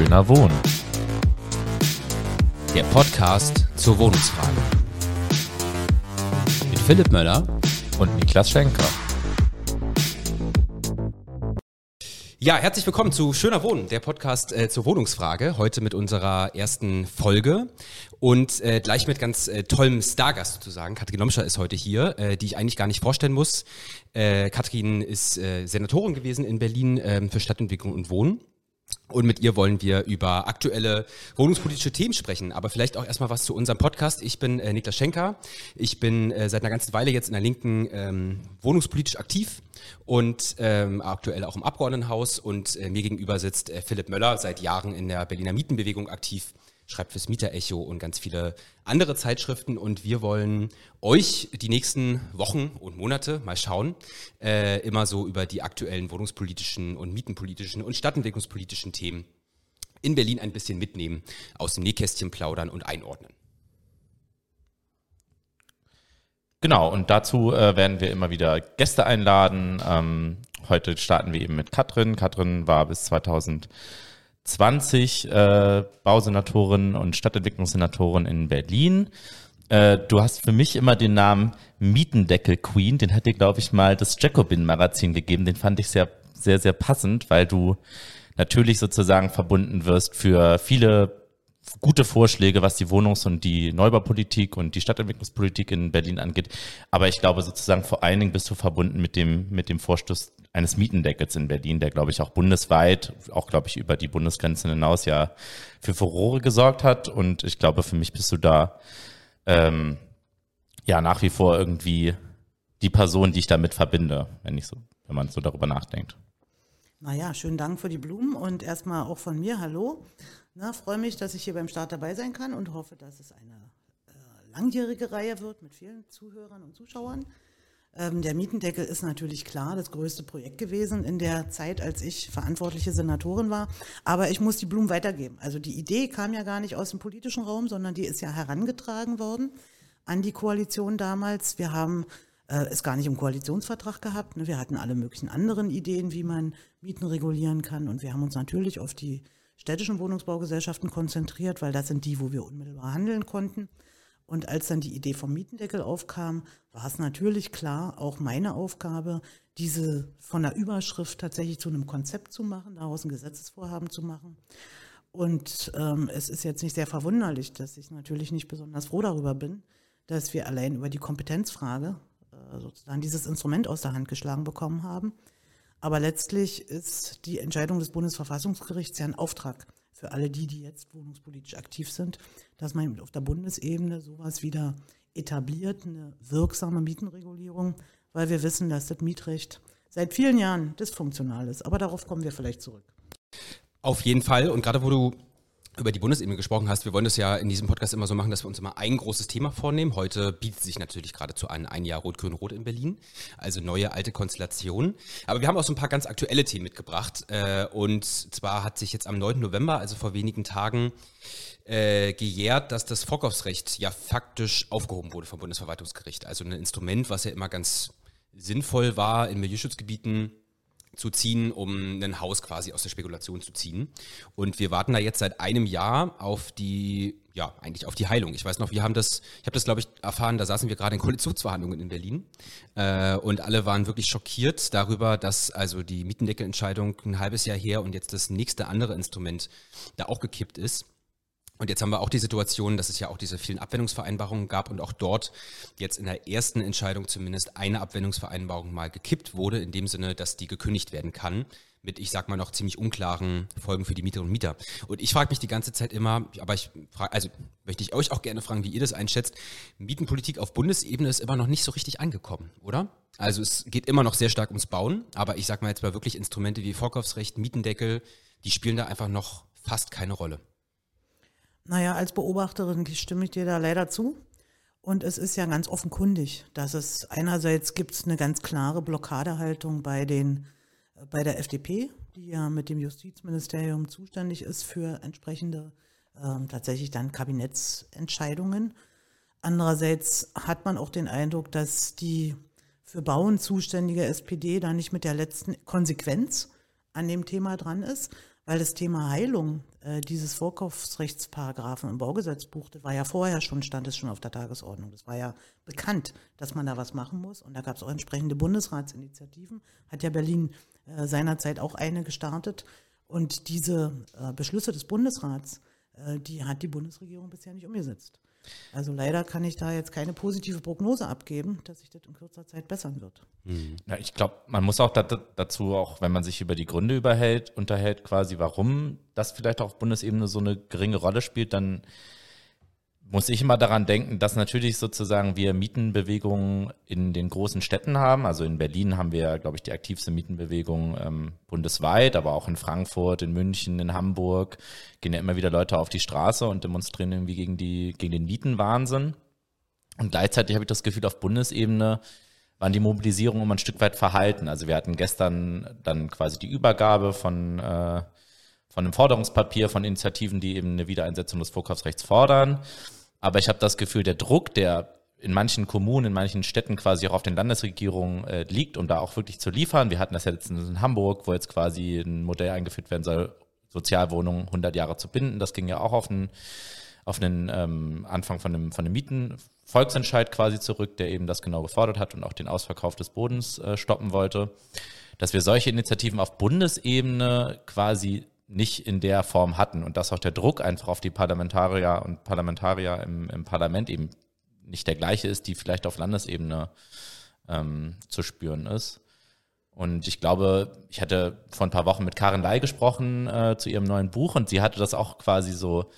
Schöner Wohnen. Der Podcast zur Wohnungsfrage. Mit Philipp Möller und Niklas Schenker. Ja, herzlich willkommen zu Schöner Wohnen, der Podcast äh, zur Wohnungsfrage. Heute mit unserer ersten Folge und äh, gleich mit ganz äh, tollem Stargast sozusagen. Katrin Lomscher ist heute hier, äh, die ich eigentlich gar nicht vorstellen muss. Äh, Katrin ist äh, Senatorin gewesen in Berlin äh, für Stadtentwicklung und Wohnen. Und mit ihr wollen wir über aktuelle wohnungspolitische Themen sprechen. Aber vielleicht auch erstmal was zu unserem Podcast. Ich bin äh, Niklas Schenker. Ich bin äh, seit einer ganzen Weile jetzt in der Linken ähm, wohnungspolitisch aktiv und ähm, aktuell auch im Abgeordnetenhaus. Und äh, mir gegenüber sitzt äh, Philipp Möller, seit Jahren in der Berliner Mietenbewegung aktiv schreibt fürs Mieterecho und ganz viele andere Zeitschriften. Und wir wollen euch die nächsten Wochen und Monate mal schauen, äh, immer so über die aktuellen wohnungspolitischen und mietenpolitischen und stadtentwicklungspolitischen Themen in Berlin ein bisschen mitnehmen, aus dem Nähkästchen plaudern und einordnen. Genau, und dazu äh, werden wir immer wieder Gäste einladen. Ähm, heute starten wir eben mit Katrin. Katrin war bis 2000 20 äh, Bausenatoren und Stadtentwicklungssenatoren in Berlin. Äh, du hast für mich immer den Namen Mietendeckel Queen, den hat dir, glaube ich, mal das Jacobin-Magazin gegeben. Den fand ich sehr, sehr, sehr passend, weil du natürlich sozusagen verbunden wirst für viele gute Vorschläge, was die Wohnungs- und die Neubaupolitik und die Stadtentwicklungspolitik in Berlin angeht. Aber ich glaube sozusagen vor allen Dingen bist du verbunden mit dem, mit dem Vorstoß eines Mietendeckels in Berlin, der glaube ich auch bundesweit, auch glaube ich über die Bundesgrenzen hinaus ja für Furore gesorgt hat. Und ich glaube, für mich bist du da ähm, ja nach wie vor irgendwie die Person, die ich damit verbinde, wenn ich so, wenn man so darüber nachdenkt. Naja, schönen Dank für die Blumen und erstmal auch von mir Hallo. Na, freue mich, dass ich hier beim Start dabei sein kann und hoffe, dass es eine äh, langjährige Reihe wird mit vielen Zuhörern und Zuschauern. Ähm, der Mietendeckel ist natürlich klar das größte Projekt gewesen in der Zeit, als ich verantwortliche Senatorin war. Aber ich muss die Blumen weitergeben. Also die Idee kam ja gar nicht aus dem politischen Raum, sondern die ist ja herangetragen worden an die Koalition damals. Wir haben äh, es gar nicht im Koalitionsvertrag gehabt. Ne? Wir hatten alle möglichen anderen Ideen, wie man Mieten regulieren kann. Und wir haben uns natürlich auf die städtischen Wohnungsbaugesellschaften konzentriert, weil das sind die, wo wir unmittelbar handeln konnten. Und als dann die Idee vom Mietendeckel aufkam, war es natürlich klar, auch meine Aufgabe, diese von der Überschrift tatsächlich zu einem Konzept zu machen, daraus ein Gesetzesvorhaben zu machen. Und ähm, es ist jetzt nicht sehr verwunderlich, dass ich natürlich nicht besonders froh darüber bin, dass wir allein über die Kompetenzfrage äh, sozusagen dieses Instrument aus der Hand geschlagen bekommen haben. Aber letztlich ist die Entscheidung des Bundesverfassungsgerichts ja ein Auftrag für alle die, die jetzt wohnungspolitisch aktiv sind, dass man auf der Bundesebene sowas wieder etabliert, eine wirksame Mietenregulierung, weil wir wissen, dass das Mietrecht seit vielen Jahren dysfunktional ist. Aber darauf kommen wir vielleicht zurück. Auf jeden Fall. Und gerade wo du über die Bundesebene gesprochen hast, wir wollen das ja in diesem Podcast immer so machen, dass wir uns immer ein großes Thema vornehmen. Heute bietet sich natürlich geradezu an ein Jahr Rot-Grün-Rot in Berlin, also neue alte Konstellationen. Aber wir haben auch so ein paar ganz aktuelle Themen mitgebracht. Äh, und zwar hat sich jetzt am 9. November, also vor wenigen Tagen, äh, gejährt, dass das Vorkaufsrecht ja faktisch aufgehoben wurde vom Bundesverwaltungsgericht. Also ein Instrument, was ja immer ganz sinnvoll war in Milieuschutzgebieten zu ziehen, um ein Haus quasi aus der Spekulation zu ziehen. Und wir warten da jetzt seit einem Jahr auf die, ja, eigentlich auf die Heilung. Ich weiß noch, wir haben das, ich habe das, glaube ich, erfahren, da saßen wir gerade in Koalitionsverhandlungen in Berlin äh, und alle waren wirklich schockiert darüber, dass also die Mietendeckelentscheidung ein halbes Jahr her und jetzt das nächste andere Instrument da auch gekippt ist. Und jetzt haben wir auch die Situation, dass es ja auch diese vielen Abwendungsvereinbarungen gab und auch dort jetzt in der ersten Entscheidung zumindest eine Abwendungsvereinbarung mal gekippt wurde, in dem Sinne, dass die gekündigt werden kann mit, ich sag mal, noch ziemlich unklaren Folgen für die Mieterinnen und Mieter. Und ich frage mich die ganze Zeit immer, aber ich frage, also möchte ich euch auch gerne fragen, wie ihr das einschätzt. Mietenpolitik auf Bundesebene ist immer noch nicht so richtig angekommen, oder? Also es geht immer noch sehr stark ums Bauen, aber ich sag mal jetzt mal wirklich Instrumente wie Vorkaufsrecht, Mietendeckel, die spielen da einfach noch fast keine Rolle. Naja, als Beobachterin stimme ich dir da leider zu. Und es ist ja ganz offenkundig, dass es einerseits gibt es eine ganz klare Blockadehaltung bei den bei der FDP, die ja mit dem Justizministerium zuständig ist für entsprechende ähm, tatsächlich dann Kabinettsentscheidungen. Andererseits hat man auch den Eindruck, dass die für Bauen zuständige SPD da nicht mit der letzten Konsequenz an dem Thema dran ist weil das Thema Heilung äh, dieses Vorkaufsrechtsparagraphen im Baugesetzbuch, das war ja vorher schon, stand es schon auf der Tagesordnung. Das war ja bekannt, dass man da was machen muss. Und da gab es auch entsprechende Bundesratsinitiativen. Hat ja Berlin äh, seinerzeit auch eine gestartet. Und diese äh, Beschlüsse des Bundesrats, äh, die hat die Bundesregierung bisher nicht umgesetzt. Also leider kann ich da jetzt keine positive Prognose abgeben, dass sich das in kürzer Zeit bessern wird. Mhm. Ja, ich glaube, man muss auch dazu, auch wenn man sich über die Gründe überhält, unterhält, quasi, warum das vielleicht auch auf Bundesebene so eine geringe Rolle spielt, dann muss ich immer daran denken, dass natürlich sozusagen wir Mietenbewegungen in den großen Städten haben. Also in Berlin haben wir, glaube ich, die aktivste Mietenbewegung ähm, bundesweit, aber auch in Frankfurt, in München, in Hamburg gehen ja immer wieder Leute auf die Straße und demonstrieren irgendwie gegen, die, gegen den Mietenwahnsinn. Und gleichzeitig habe ich das Gefühl, auf Bundesebene waren die Mobilisierungen immer ein Stück weit verhalten. Also wir hatten gestern dann quasi die Übergabe von, äh, von einem Forderungspapier von Initiativen, die eben eine Wiedereinsetzung des Vorkaufsrechts fordern. Aber ich habe das Gefühl, der Druck, der in manchen Kommunen, in manchen Städten quasi auch auf den Landesregierungen äh, liegt, um da auch wirklich zu liefern. Wir hatten das ja letztens in Hamburg, wo jetzt quasi ein Modell eingeführt werden soll, Sozialwohnungen 100 Jahre zu binden. Das ging ja auch auf einen, auf einen ähm, Anfang von einem, von einem Mietenvolksentscheid quasi zurück, der eben das genau gefordert hat und auch den Ausverkauf des Bodens äh, stoppen wollte. Dass wir solche Initiativen auf Bundesebene quasi nicht in der Form hatten und dass auch der Druck einfach auf die Parlamentarier und Parlamentarier im, im Parlament eben nicht der gleiche ist, die vielleicht auf Landesebene ähm, zu spüren ist. Und ich glaube, ich hatte vor ein paar Wochen mit Karin Ley gesprochen äh, zu ihrem neuen Buch und sie hatte das auch quasi so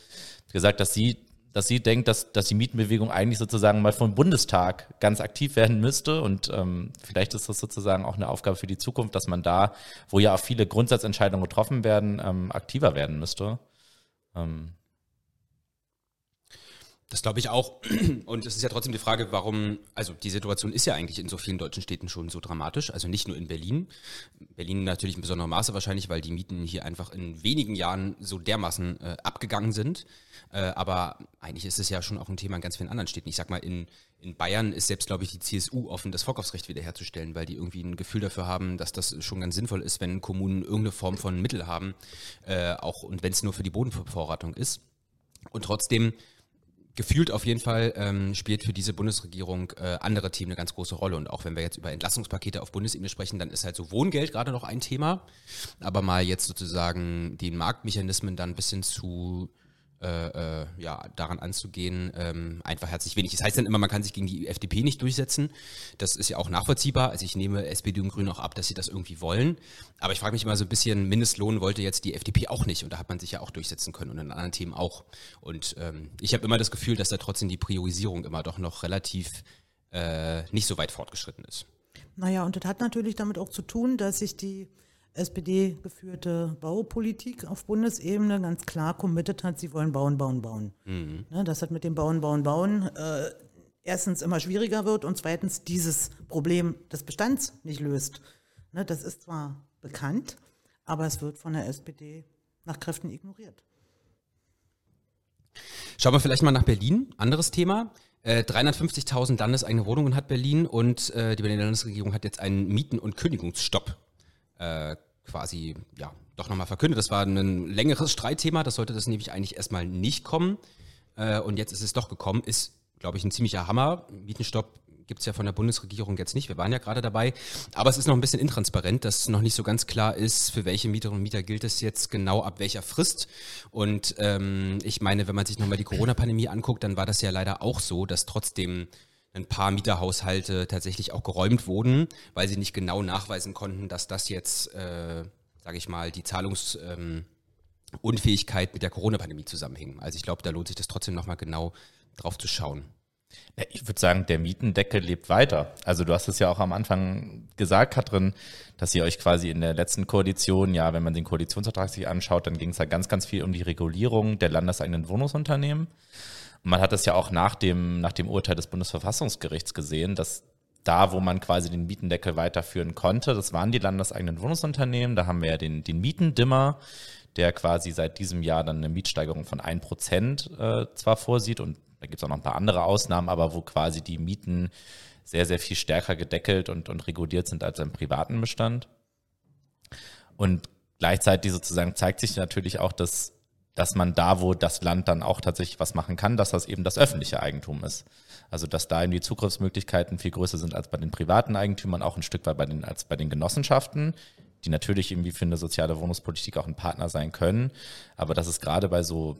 gesagt, dass sie dass sie denkt, dass, dass die Mietenbewegung eigentlich sozusagen mal vom Bundestag ganz aktiv werden müsste. Und ähm, vielleicht ist das sozusagen auch eine Aufgabe für die Zukunft, dass man da, wo ja auch viele Grundsatzentscheidungen getroffen werden, ähm, aktiver werden müsste. Ähm, das glaube ich auch. Und es ist ja trotzdem die Frage, warum, also die Situation ist ja eigentlich in so vielen deutschen Städten schon so dramatisch, also nicht nur in Berlin. Berlin natürlich in besonderem Maße wahrscheinlich, weil die Mieten hier einfach in wenigen Jahren so dermaßen äh, abgegangen sind. Äh, aber eigentlich ist es ja schon auch ein Thema in ganz vielen anderen Städten. Ich sag mal, in, in Bayern ist selbst, glaube ich, die CSU offen, das Vorkaufsrecht wiederherzustellen, weil die irgendwie ein Gefühl dafür haben, dass das schon ganz sinnvoll ist, wenn Kommunen irgendeine Form von Mittel haben, äh, auch und wenn es nur für die Bodenvorratung ist. Und trotzdem gefühlt auf jeden Fall ähm, spielt für diese Bundesregierung äh, andere Themen eine ganz große Rolle. Und auch wenn wir jetzt über Entlassungspakete auf Bundesebene sprechen, dann ist halt so Wohngeld gerade noch ein Thema. Aber mal jetzt sozusagen den Marktmechanismen dann ein bisschen zu äh, äh, ja, daran anzugehen, ähm, einfach herzlich wenig. Das heißt dann immer, man kann sich gegen die FDP nicht durchsetzen. Das ist ja auch nachvollziehbar. Also ich nehme SPD und Grüne auch ab, dass sie das irgendwie wollen. Aber ich frage mich immer so ein bisschen, Mindestlohn wollte jetzt die FDP auch nicht. Und da hat man sich ja auch durchsetzen können und in anderen Themen auch. Und ähm, ich habe immer das Gefühl, dass da trotzdem die Priorisierung immer doch noch relativ äh, nicht so weit fortgeschritten ist. Naja, und das hat natürlich damit auch zu tun, dass sich die SPD geführte Baupolitik auf Bundesebene ganz klar committed hat, sie wollen bauen, bauen, bauen. Mhm. Ne, das hat mit dem Bauen, Bauen, Bauen äh, erstens immer schwieriger wird und zweitens dieses Problem des Bestands nicht löst. Ne, das ist zwar bekannt, aber es wird von der SPD nach Kräften ignoriert. Schauen wir vielleicht mal nach Berlin. Anderes Thema. Äh, 350.000 landeseigene Wohnungen hat Berlin und äh, die Berliner Landesregierung hat jetzt einen Mieten- und Kündigungsstopp äh, quasi, ja, doch nochmal verkündet. Das war ein längeres Streitthema, das sollte das nämlich eigentlich erstmal nicht kommen. Äh, und jetzt ist es doch gekommen, ist, glaube ich, ein ziemlicher Hammer. Mietenstopp gibt es ja von der Bundesregierung jetzt nicht. Wir waren ja gerade dabei. Aber es ist noch ein bisschen intransparent, dass noch nicht so ganz klar ist, für welche Mieterinnen und Mieter gilt es jetzt genau ab welcher Frist. Und ähm, ich meine, wenn man sich nochmal die Corona-Pandemie anguckt, dann war das ja leider auch so, dass trotzdem ein paar Mieterhaushalte tatsächlich auch geräumt wurden, weil sie nicht genau nachweisen konnten, dass das jetzt, äh, sage ich mal, die Zahlungsunfähigkeit ähm, mit der Corona-Pandemie zusammenhing. Also ich glaube, da lohnt sich das trotzdem nochmal genau drauf zu schauen. Ich würde sagen, der Mietendeckel lebt weiter. Also du hast es ja auch am Anfang gesagt, Katrin, dass ihr euch quasi in der letzten Koalition, ja, wenn man den Koalitionsvertrag sich anschaut, dann ging es da ganz, ganz viel um die Regulierung der landeseigenen Wohnungsunternehmen. Und man hat das ja auch nach dem, nach dem Urteil des Bundesverfassungsgerichts gesehen, dass da, wo man quasi den Mietendeckel weiterführen konnte, das waren die landeseigenen Wohnungsunternehmen. Da haben wir ja den, den Mietendimmer, der quasi seit diesem Jahr dann eine Mietsteigerung von ein Prozent äh, zwar vorsieht und da gibt es auch noch ein paar andere Ausnahmen, aber wo quasi die Mieten sehr, sehr viel stärker gedeckelt und, und reguliert sind als im privaten Bestand. Und gleichzeitig sozusagen zeigt sich natürlich auch, dass, dass man da, wo das Land dann auch tatsächlich was machen kann, dass das eben das öffentliche Eigentum ist. Also dass da eben die Zugriffsmöglichkeiten viel größer sind als bei den privaten Eigentümern, auch ein Stück weit bei den, als bei den Genossenschaften, die natürlich irgendwie für eine soziale Wohnungspolitik auch ein Partner sein können. Aber dass es gerade bei so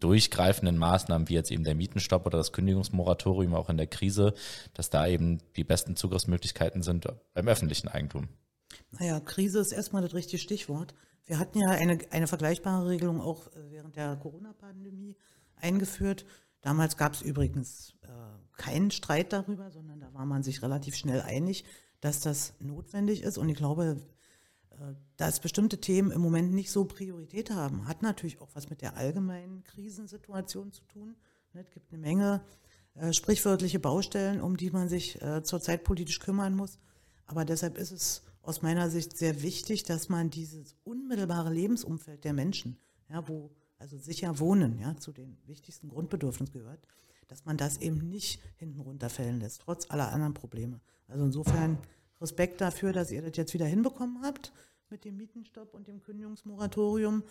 durchgreifenden Maßnahmen wie jetzt eben der Mietenstopp oder das Kündigungsmoratorium auch in der Krise, dass da eben die besten Zugriffsmöglichkeiten sind beim öffentlichen Eigentum. Naja, Krise ist erstmal das richtige Stichwort. Wir hatten ja eine, eine vergleichbare Regelung auch äh, während der Corona-Pandemie eingeführt. Damals gab es übrigens äh, keinen Streit darüber, sondern da war man sich relativ schnell einig, dass das notwendig ist. Und ich glaube, äh, dass bestimmte Themen im Moment nicht so Priorität haben, hat natürlich auch was mit der allgemeinen Krisensituation zu tun. Ne, es gibt eine Menge äh, sprichwörtliche Baustellen, um die man sich äh, zurzeit politisch kümmern muss. Aber deshalb ist es aus meiner Sicht sehr wichtig, dass man dieses unmittelbare Lebensumfeld der Menschen, ja, wo also sicher Wohnen ja, zu den wichtigsten Grundbedürfnissen gehört, dass man das eben nicht hinten runterfällen lässt, trotz aller anderen Probleme. Also insofern Respekt dafür, dass ihr das jetzt wieder hinbekommen habt mit dem Mietenstopp und dem Kündigungsmoratorium.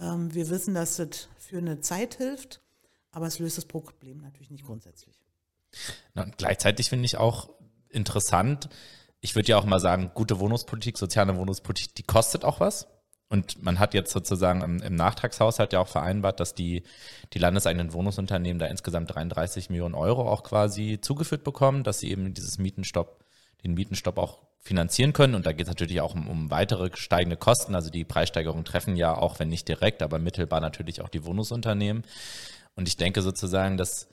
Ähm, wir wissen, dass das für eine Zeit hilft, aber es löst das Problem natürlich nicht grundsätzlich. Na, und gleichzeitig finde ich auch interessant, ich würde ja auch mal sagen, gute Wohnungspolitik, soziale Wohnungspolitik, die kostet auch was. Und man hat jetzt sozusagen im, im, Nachtragshaushalt ja auch vereinbart, dass die, die landeseigenen Wohnungsunternehmen da insgesamt 33 Millionen Euro auch quasi zugeführt bekommen, dass sie eben dieses Mietenstopp, den Mietenstopp auch finanzieren können. Und da geht es natürlich auch um, um weitere steigende Kosten. Also die Preissteigerungen treffen ja auch, wenn nicht direkt, aber mittelbar natürlich auch die Wohnungsunternehmen. Und ich denke sozusagen, dass,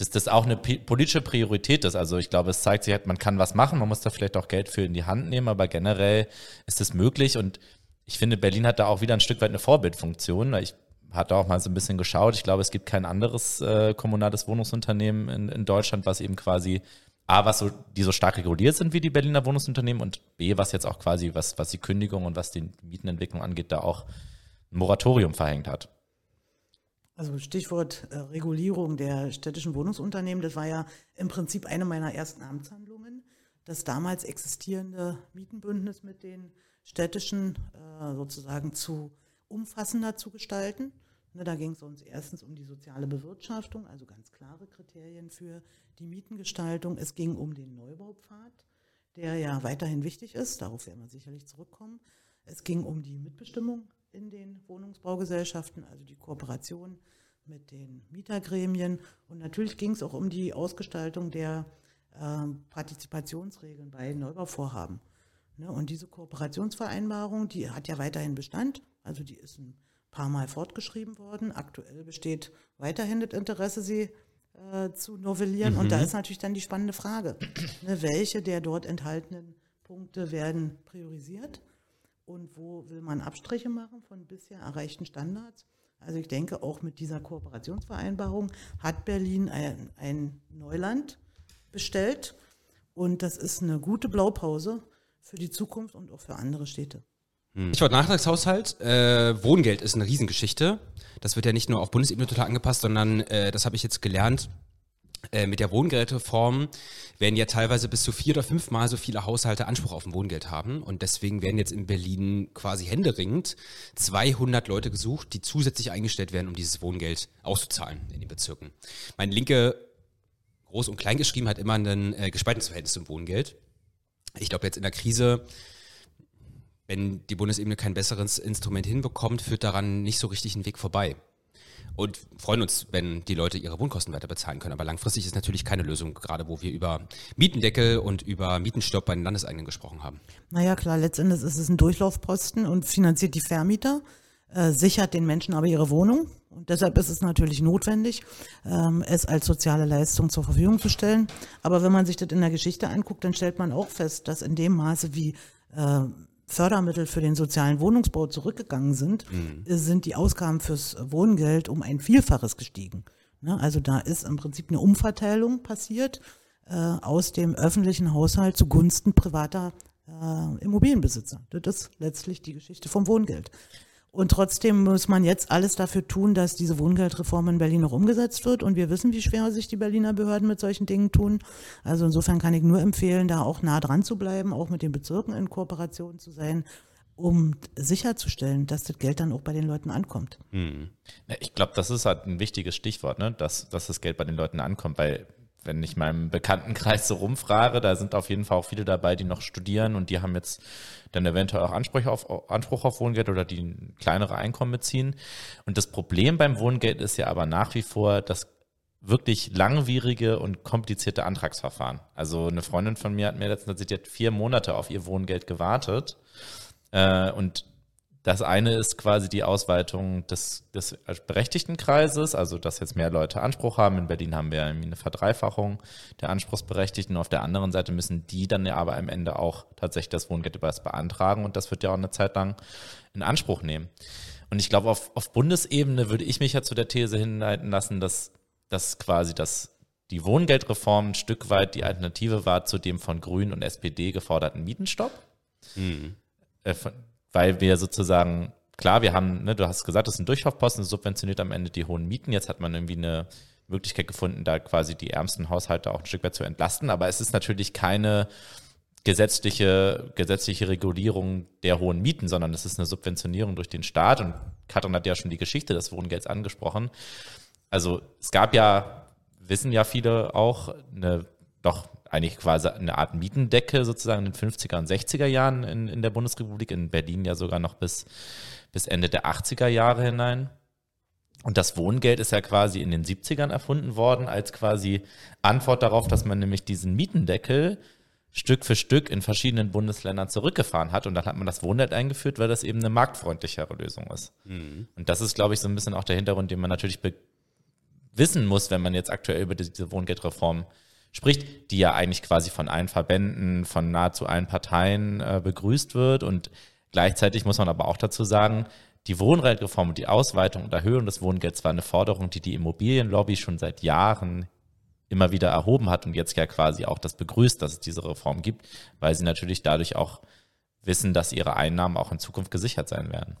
dass das auch eine politische Priorität ist. Also ich glaube, es zeigt sich halt, man kann was machen, man muss da vielleicht auch Geld für in die Hand nehmen, aber generell ist es möglich. Und ich finde, Berlin hat da auch wieder ein Stück weit eine Vorbildfunktion. Ich hatte auch mal so ein bisschen geschaut. Ich glaube, es gibt kein anderes äh, kommunales Wohnungsunternehmen in, in Deutschland, was eben quasi A, was so, die so stark reguliert sind wie die Berliner Wohnungsunternehmen und B, was jetzt auch quasi, was, was die Kündigung und was die Mietenentwicklung angeht, da auch ein Moratorium verhängt hat. Also Stichwort äh, Regulierung der städtischen Wohnungsunternehmen, das war ja im Prinzip eine meiner ersten Amtshandlungen, das damals existierende Mietenbündnis mit den städtischen äh, sozusagen zu umfassender zu gestalten. Ne, da ging es uns erstens um die soziale Bewirtschaftung, also ganz klare Kriterien für die Mietengestaltung. Es ging um den Neubaupfad, der ja weiterhin wichtig ist, darauf werden wir sicherlich zurückkommen. Es ging um die Mitbestimmung in den Wohnungsbaugesellschaften, also die Kooperation mit den Mietergremien. Und natürlich ging es auch um die Ausgestaltung der äh, Partizipationsregeln bei Neubauvorhaben. Ne, und diese Kooperationsvereinbarung, die hat ja weiterhin Bestand, also die ist ein paar Mal fortgeschrieben worden. Aktuell besteht weiterhin das Interesse, sie äh, zu novellieren. Mhm. Und da mhm. ist natürlich dann die spannende Frage, ne, welche der dort enthaltenen Punkte werden priorisiert und wo will man Abstriche machen von bisher erreichten Standards. Also ich denke, auch mit dieser Kooperationsvereinbarung hat Berlin ein, ein Neuland bestellt und das ist eine gute Blaupause für die Zukunft und auch für andere Städte. Hm. Ich wollte Nachtragshaushalt. Äh, Wohngeld ist eine Riesengeschichte. Das wird ja nicht nur auf Bundesebene total angepasst, sondern äh, das habe ich jetzt gelernt. Äh, mit der Wohngeldreform werden ja teilweise bis zu vier oder fünfmal so viele Haushalte Anspruch auf ein Wohngeld haben. Und deswegen werden jetzt in Berlin quasi händeringend 200 Leute gesucht, die zusätzlich eingestellt werden, um dieses Wohngeld auszuzahlen in den Bezirken. Meine Linke, groß und klein geschrieben, hat immer ein äh, gespaltenes Verhältnis zum Wohngeld. Ich glaube, jetzt in der Krise wenn die Bundesebene kein besseres Instrument hinbekommt, führt daran nicht so richtig ein Weg vorbei. Und freuen uns, wenn die Leute ihre Wohnkosten weiter bezahlen können. Aber langfristig ist natürlich keine Lösung, gerade wo wir über Mietendeckel und über Mietenstopp bei den Landeseigenen gesprochen haben. Naja, klar, letztendlich ist es ein Durchlaufposten und finanziert die Vermieter, äh, sichert den Menschen aber ihre Wohnung. Und deshalb ist es natürlich notwendig, ähm, es als soziale Leistung zur Verfügung zu stellen. Aber wenn man sich das in der Geschichte anguckt, dann stellt man auch fest, dass in dem Maße, wie äh, Fördermittel für den sozialen Wohnungsbau zurückgegangen sind, mhm. sind die Ausgaben fürs Wohngeld um ein Vielfaches gestiegen. Ne? Also da ist im Prinzip eine Umverteilung passiert äh, aus dem öffentlichen Haushalt zugunsten privater äh, Immobilienbesitzer. Das ist letztlich die Geschichte vom Wohngeld. Und trotzdem muss man jetzt alles dafür tun, dass diese Wohngeldreform in Berlin noch umgesetzt wird. Und wir wissen, wie schwer sich die Berliner Behörden mit solchen Dingen tun. Also insofern kann ich nur empfehlen, da auch nah dran zu bleiben, auch mit den Bezirken in Kooperation zu sein um sicherzustellen, dass das Geld dann auch bei den Leuten ankommt. Hm. Ich glaube, das ist halt ein wichtiges Stichwort, ne? dass, dass das Geld bei den Leuten ankommt, weil wenn ich meinem Bekanntenkreis so rumfrage, da sind auf jeden Fall auch viele dabei, die noch studieren und die haben jetzt dann eventuell auch Anspruch auf, Anspruch auf Wohngeld oder die kleinere Einkommen beziehen. Und das Problem beim Wohngeld ist ja aber nach wie vor das wirklich langwierige und komplizierte Antragsverfahren. Also eine Freundin von mir hat mir letztens sie hat vier Monate auf ihr Wohngeld gewartet. Äh, und das eine ist quasi die Ausweitung des, des berechtigten Kreises, also dass jetzt mehr Leute Anspruch haben. In Berlin haben wir eine Verdreifachung der Anspruchsberechtigten. Auf der anderen Seite müssen die dann ja aber am Ende auch tatsächlich das Wohngeld beantragen und das wird ja auch eine Zeit lang in Anspruch nehmen. Und ich glaube, auf, auf Bundesebene würde ich mich ja zu der These hinleiten lassen, dass, dass quasi das, die Wohngeldreform ein Stück weit die Alternative war zu dem von Grünen und SPD geforderten Mietenstopp. Mhm. Äh, weil wir sozusagen, klar, wir haben, ne, du hast gesagt, das ist ein Durchlaufposten, subventioniert am Ende die hohen Mieten. Jetzt hat man irgendwie eine Möglichkeit gefunden, da quasi die ärmsten Haushalte auch ein Stück weit zu entlasten. Aber es ist natürlich keine gesetzliche, gesetzliche Regulierung der hohen Mieten, sondern es ist eine Subventionierung durch den Staat. Und Katrin hat ja schon die Geschichte des Wohngelds angesprochen. Also es gab ja, wissen ja viele auch, eine doch eigentlich quasi eine Art Mietendecke sozusagen in den 50er und 60er Jahren in, in der Bundesrepublik, in Berlin ja sogar noch bis, bis Ende der 80er Jahre hinein. Und das Wohngeld ist ja quasi in den 70ern erfunden worden als quasi Antwort darauf, dass man nämlich diesen Mietendeckel Stück für Stück in verschiedenen Bundesländern zurückgefahren hat. Und dann hat man das Wohngeld eingeführt, weil das eben eine marktfreundlichere Lösung ist. Mhm. Und das ist, glaube ich, so ein bisschen auch der Hintergrund, den man natürlich wissen muss, wenn man jetzt aktuell über diese Wohngeldreform spricht, die ja eigentlich quasi von allen Verbänden, von nahezu allen Parteien äh, begrüßt wird. Und gleichzeitig muss man aber auch dazu sagen, die Wohnrechtreform und die Ausweitung und Erhöhung des Wohngelds war eine Forderung, die die Immobilienlobby schon seit Jahren immer wieder erhoben hat und jetzt ja quasi auch das begrüßt, dass es diese Reform gibt, weil sie natürlich dadurch auch wissen, dass ihre Einnahmen auch in Zukunft gesichert sein werden.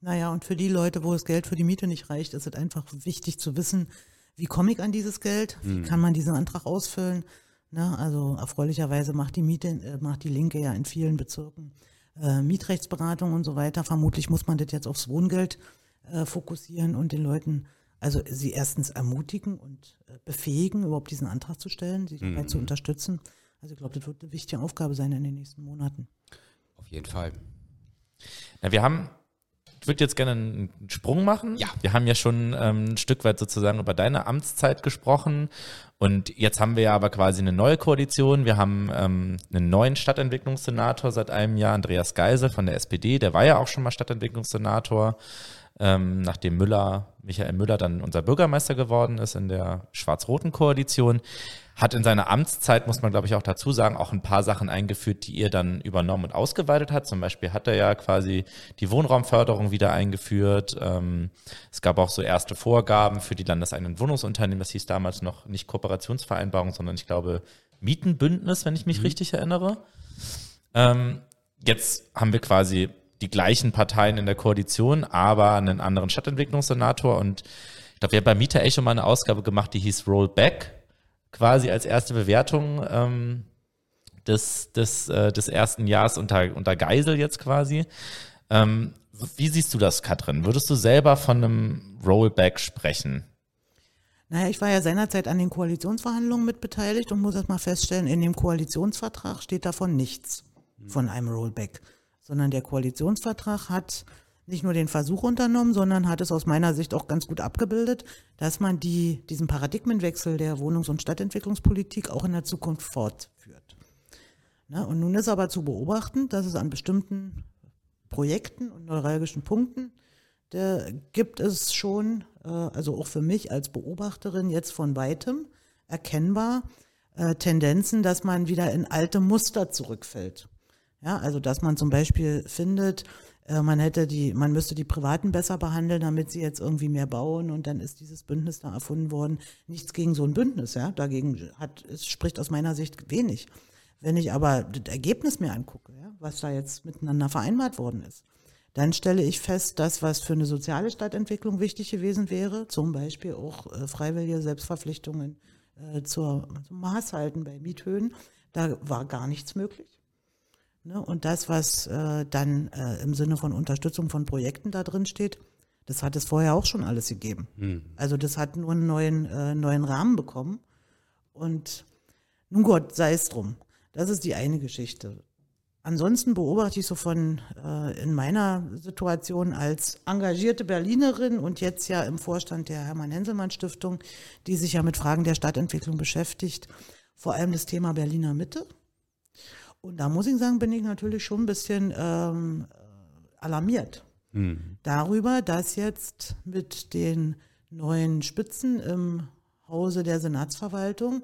Naja, und für die Leute, wo das Geld für die Miete nicht reicht, ist es einfach wichtig zu wissen, wie komme ich an dieses Geld? Wie hm. kann man diesen Antrag ausfüllen? Ne? Also erfreulicherweise macht die Miete, äh, macht die Linke ja in vielen Bezirken äh, Mietrechtsberatung und so weiter. Vermutlich muss man das jetzt aufs Wohngeld äh, fokussieren und den Leuten, also sie erstens ermutigen und äh, befähigen, überhaupt diesen Antrag zu stellen, sie dabei mhm. zu unterstützen. Also ich glaube, das wird eine wichtige Aufgabe sein in den nächsten Monaten. Auf jeden Fall. Na, wir haben ich würde jetzt gerne einen Sprung machen. Ja. Wir haben ja schon ähm, ein Stück weit sozusagen über deine Amtszeit gesprochen. Und jetzt haben wir ja aber quasi eine neue Koalition. Wir haben ähm, einen neuen Stadtentwicklungssenator seit einem Jahr, Andreas Geisel von der SPD. Der war ja auch schon mal Stadtentwicklungssenator ähm, nachdem Müller, Michael Müller dann unser Bürgermeister geworden ist in der schwarz-roten Koalition, hat in seiner Amtszeit, muss man glaube ich auch dazu sagen, auch ein paar Sachen eingeführt, die ihr dann übernommen und ausgeweitet hat. Zum Beispiel hat er ja quasi die Wohnraumförderung wieder eingeführt. Ähm, es gab auch so erste Vorgaben für die landeseigenen Wohnungsunternehmen. Das hieß damals noch nicht Kooperationsvereinbarung, sondern ich glaube Mietenbündnis, wenn ich mich mhm. richtig erinnere. Ähm, jetzt haben wir quasi die gleichen Parteien in der Koalition, aber einen anderen Stadtentwicklungssenator. Und ich glaube, wir haben bei Mieter schon mal eine Ausgabe gemacht, die hieß Rollback, quasi als erste Bewertung ähm, des, des, äh, des ersten Jahres unter, unter Geisel jetzt quasi. Ähm, wie siehst du das, Katrin? Würdest du selber von einem Rollback sprechen? Naja, ich war ja seinerzeit an den Koalitionsverhandlungen mitbeteiligt und muss erst mal feststellen, in dem Koalitionsvertrag steht davon nichts von einem Rollback sondern der Koalitionsvertrag hat nicht nur den Versuch unternommen, sondern hat es aus meiner Sicht auch ganz gut abgebildet, dass man die, diesen Paradigmenwechsel der Wohnungs- und Stadtentwicklungspolitik auch in der Zukunft fortführt. Na, und nun ist aber zu beobachten, dass es an bestimmten Projekten und neuralgischen Punkten, da gibt es schon, äh, also auch für mich als Beobachterin jetzt von weitem erkennbar, äh, Tendenzen, dass man wieder in alte Muster zurückfällt. Ja, also dass man zum Beispiel findet, man hätte die, man müsste die Privaten besser behandeln, damit sie jetzt irgendwie mehr bauen und dann ist dieses Bündnis da erfunden worden. Nichts gegen so ein Bündnis, ja. Dagegen hat, es spricht aus meiner Sicht wenig. Wenn ich aber das Ergebnis mir angucke, ja, was da jetzt miteinander vereinbart worden ist, dann stelle ich fest, dass was für eine soziale Stadtentwicklung wichtig gewesen wäre, zum Beispiel auch äh, freiwillige Selbstverpflichtungen äh, zur, zum Maßhalten bei Miethöhen, da war gar nichts möglich. Ne? Und das, was äh, dann äh, im Sinne von Unterstützung von Projekten da drin steht, das hat es vorher auch schon alles gegeben. Hm. Also das hat nur einen neuen, äh, neuen Rahmen bekommen. Und nun Gott, sei es drum. Das ist die eine Geschichte. Ansonsten beobachte ich so von äh, in meiner Situation als engagierte Berlinerin und jetzt ja im Vorstand der Hermann Henselmann Stiftung, die sich ja mit Fragen der Stadtentwicklung beschäftigt, vor allem das Thema Berliner Mitte. Und da muss ich sagen, bin ich natürlich schon ein bisschen ähm, alarmiert Hm. darüber, dass jetzt mit den neuen Spitzen im Hause der Senatsverwaltung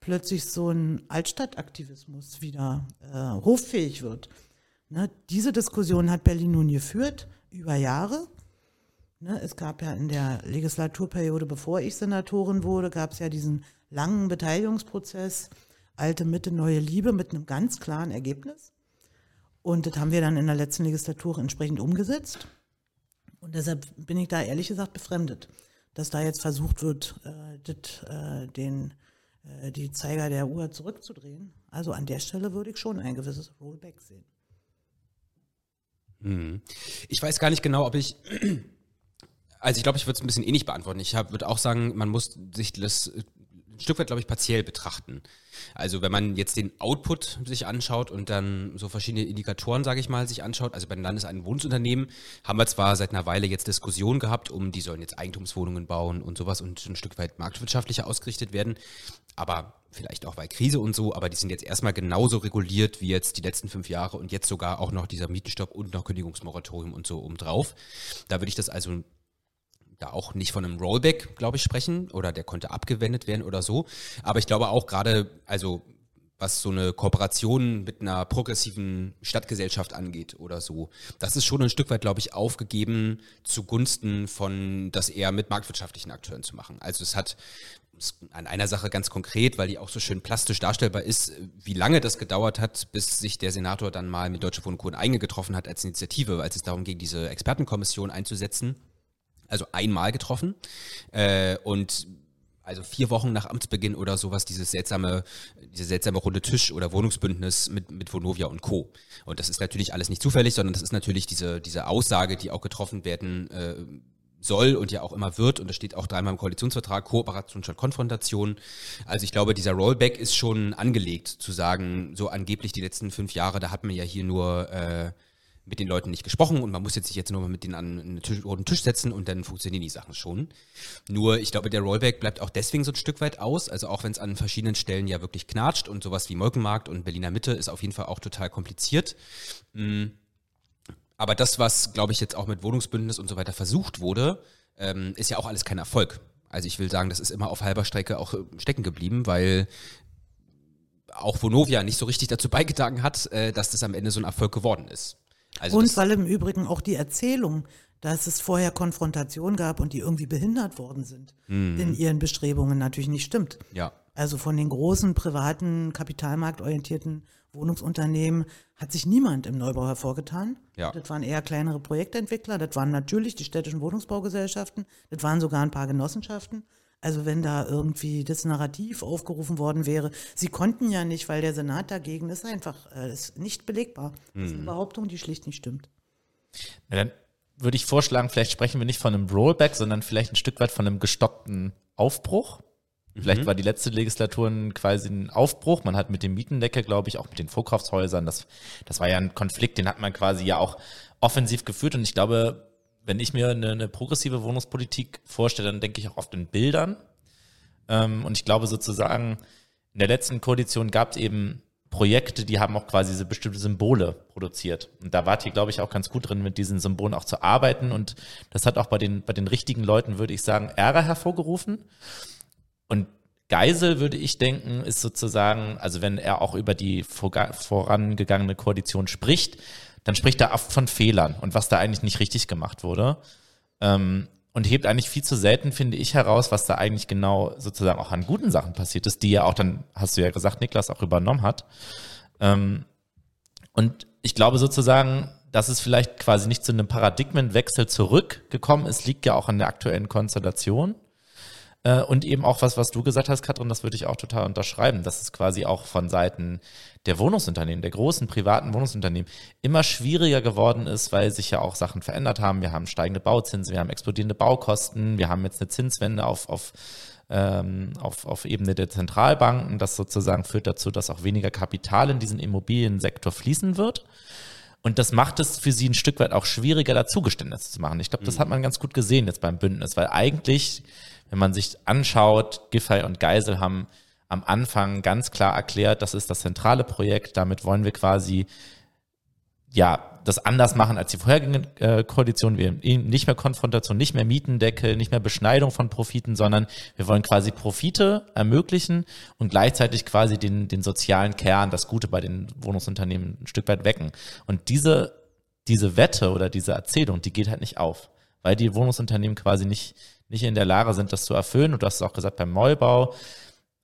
plötzlich so ein Altstadtaktivismus wieder äh, hoffähig wird. Ne, diese Diskussion hat Berlin nun geführt über Jahre. Ne, es gab ja in der Legislaturperiode, bevor ich Senatorin wurde, gab es ja diesen langen Beteiligungsprozess, alte Mitte, neue Liebe, mit einem ganz klaren Ergebnis. Und das haben wir dann in der letzten Legislatur entsprechend umgesetzt. Und deshalb bin ich da ehrlich gesagt befremdet, dass da jetzt versucht wird, äh, das, äh, den, äh, die Zeiger der Uhr zurückzudrehen. Also an der Stelle würde ich schon ein gewisses Rollback sehen. Hm. Ich weiß gar nicht genau, ob ich. Also ich glaube, ich würde es ein bisschen ähnlich beantworten. Ich würde auch sagen, man muss sich das Stück weit, glaube ich, partiell betrachten. Also wenn man jetzt den Output sich anschaut und dann so verschiedene Indikatoren, sage ich mal, sich anschaut, also bei den Landeseigenen Wohnungsunternehmen haben wir zwar seit einer Weile jetzt Diskussionen gehabt, um die sollen jetzt Eigentumswohnungen bauen und sowas und ein Stück weit marktwirtschaftlicher ausgerichtet werden, aber vielleicht auch bei Krise und so, aber die sind jetzt erstmal genauso reguliert wie jetzt die letzten fünf Jahre und jetzt sogar auch noch dieser Mietenstopp und noch Kündigungsmoratorium und so obendrauf. Da würde ich das also da auch nicht von einem Rollback, glaube ich, sprechen oder der konnte abgewendet werden oder so. Aber ich glaube auch gerade, also was so eine Kooperation mit einer progressiven Stadtgesellschaft angeht oder so, das ist schon ein Stück weit, glaube ich, aufgegeben zugunsten von das eher mit marktwirtschaftlichen Akteuren zu machen. Also es hat an einer Sache ganz konkret, weil die auch so schön plastisch darstellbar ist, wie lange das gedauert hat, bis sich der Senator dann mal mit Deutsche Wohnen und Co. Eigene getroffen hat als Initiative, als es darum ging, diese Expertenkommission einzusetzen also einmal getroffen äh, und also vier Wochen nach Amtsbeginn oder sowas, dieses seltsame, diese seltsame runde Tisch oder Wohnungsbündnis mit, mit Vonovia und Co. Und das ist natürlich alles nicht zufällig, sondern das ist natürlich diese, diese Aussage, die auch getroffen werden äh, soll und ja auch immer wird, und das steht auch dreimal im Koalitionsvertrag, Kooperation statt Konfrontation. Also ich glaube, dieser Rollback ist schon angelegt, zu sagen, so angeblich die letzten fünf Jahre, da hat man ja hier nur äh, mit den Leuten nicht gesprochen und man muss jetzt sich jetzt nur mal mit denen an einen Tisch, roten Tisch setzen und dann funktionieren die Sachen schon. Nur, ich glaube, der Rollback bleibt auch deswegen so ein Stück weit aus, also auch wenn es an verschiedenen Stellen ja wirklich knatscht und sowas wie Molkenmarkt und Berliner Mitte ist auf jeden Fall auch total kompliziert. Mm. Aber das, was, glaube ich, jetzt auch mit Wohnungsbündnis und so weiter versucht wurde, ähm, ist ja auch alles kein Erfolg. Also ich will sagen, das ist immer auf halber Strecke auch äh, stecken geblieben, weil auch Vonovia nicht so richtig dazu beigetragen hat, äh, dass das am Ende so ein Erfolg geworden ist. Also und weil im Übrigen auch die Erzählung, dass es vorher Konfrontation gab und die irgendwie behindert worden sind in ihren Bestrebungen natürlich nicht stimmt. ja. Also von den großen privaten, kapitalmarktorientierten Wohnungsunternehmen hat sich niemand im Neubau hervorgetan. Ja. Das waren eher kleinere Projektentwickler, das waren natürlich die städtischen Wohnungsbaugesellschaften, das waren sogar ein paar Genossenschaften. Also wenn da irgendwie das Narrativ aufgerufen worden wäre, sie konnten ja nicht, weil der Senat dagegen ist, einfach äh, ist nicht belegbar. Das ist eine Behauptung, die schlicht nicht stimmt. Na, dann würde ich vorschlagen, vielleicht sprechen wir nicht von einem Rollback, sondern vielleicht ein Stück weit von einem gestockten Aufbruch. Vielleicht war die letzte Legislatur quasi ein Aufbruch. Man hat mit dem Mietendeckel, glaube ich, auch mit den Vorkaufshäusern, das, das war ja ein Konflikt, den hat man quasi ja auch offensiv geführt. Und ich glaube, wenn ich mir eine, eine progressive Wohnungspolitik vorstelle, dann denke ich auch oft in Bildern. Ähm, und ich glaube sozusagen, in der letzten Koalition gab es eben Projekte, die haben auch quasi diese bestimmte Symbole produziert. Und da wart ihr, glaube ich, auch ganz gut drin, mit diesen Symbolen auch zu arbeiten. Und das hat auch bei den, bei den richtigen Leuten, würde ich sagen, Ärger hervorgerufen. Und Geisel, würde ich denken, ist sozusagen, also wenn er auch über die vorangegangene Koalition spricht, dann spricht er oft von Fehlern und was da eigentlich nicht richtig gemacht wurde. Ähm, und hebt eigentlich viel zu selten, finde ich, heraus, was da eigentlich genau sozusagen auch an guten Sachen passiert ist, die er auch dann, hast du ja gesagt, Niklas, auch übernommen hat. Ähm, und ich glaube sozusagen, dass es vielleicht quasi nicht zu einem Paradigmenwechsel zurückgekommen ist, liegt ja auch an der aktuellen Konstellation. Äh, und eben auch was, was du gesagt hast, Katrin, das würde ich auch total unterschreiben, dass es quasi auch von Seiten der Wohnungsunternehmen, der großen privaten Wohnungsunternehmen immer schwieriger geworden ist, weil sich ja auch Sachen verändert haben. Wir haben steigende Bauzinsen, wir haben explodierende Baukosten, wir haben jetzt eine Zinswende auf, auf ähm, auf, auf Ebene der Zentralbanken. Das sozusagen führt dazu, dass auch weniger Kapital in diesen Immobiliensektor fließen wird. Und das macht es für sie ein Stück weit auch schwieriger, da Zugeständnisse zu machen. Ich glaube, das hat man ganz gut gesehen jetzt beim Bündnis, weil eigentlich, wenn man sich anschaut, Giffey und Geisel haben am Anfang ganz klar erklärt, das ist das zentrale Projekt, damit wollen wir quasi ja, das anders machen als die vorhergehende äh, Koalition. Wir nicht mehr Konfrontation, nicht mehr Mietendeckel, nicht mehr Beschneidung von Profiten, sondern wir wollen quasi Profite ermöglichen und gleichzeitig quasi den, den sozialen Kern, das Gute bei den Wohnungsunternehmen ein Stück weit wecken. Und diese, diese Wette oder diese Erzählung, die geht halt nicht auf, weil die Wohnungsunternehmen quasi nicht, nicht in der Lage sind, das zu erfüllen. Und du hast es auch gesagt, beim Neubau,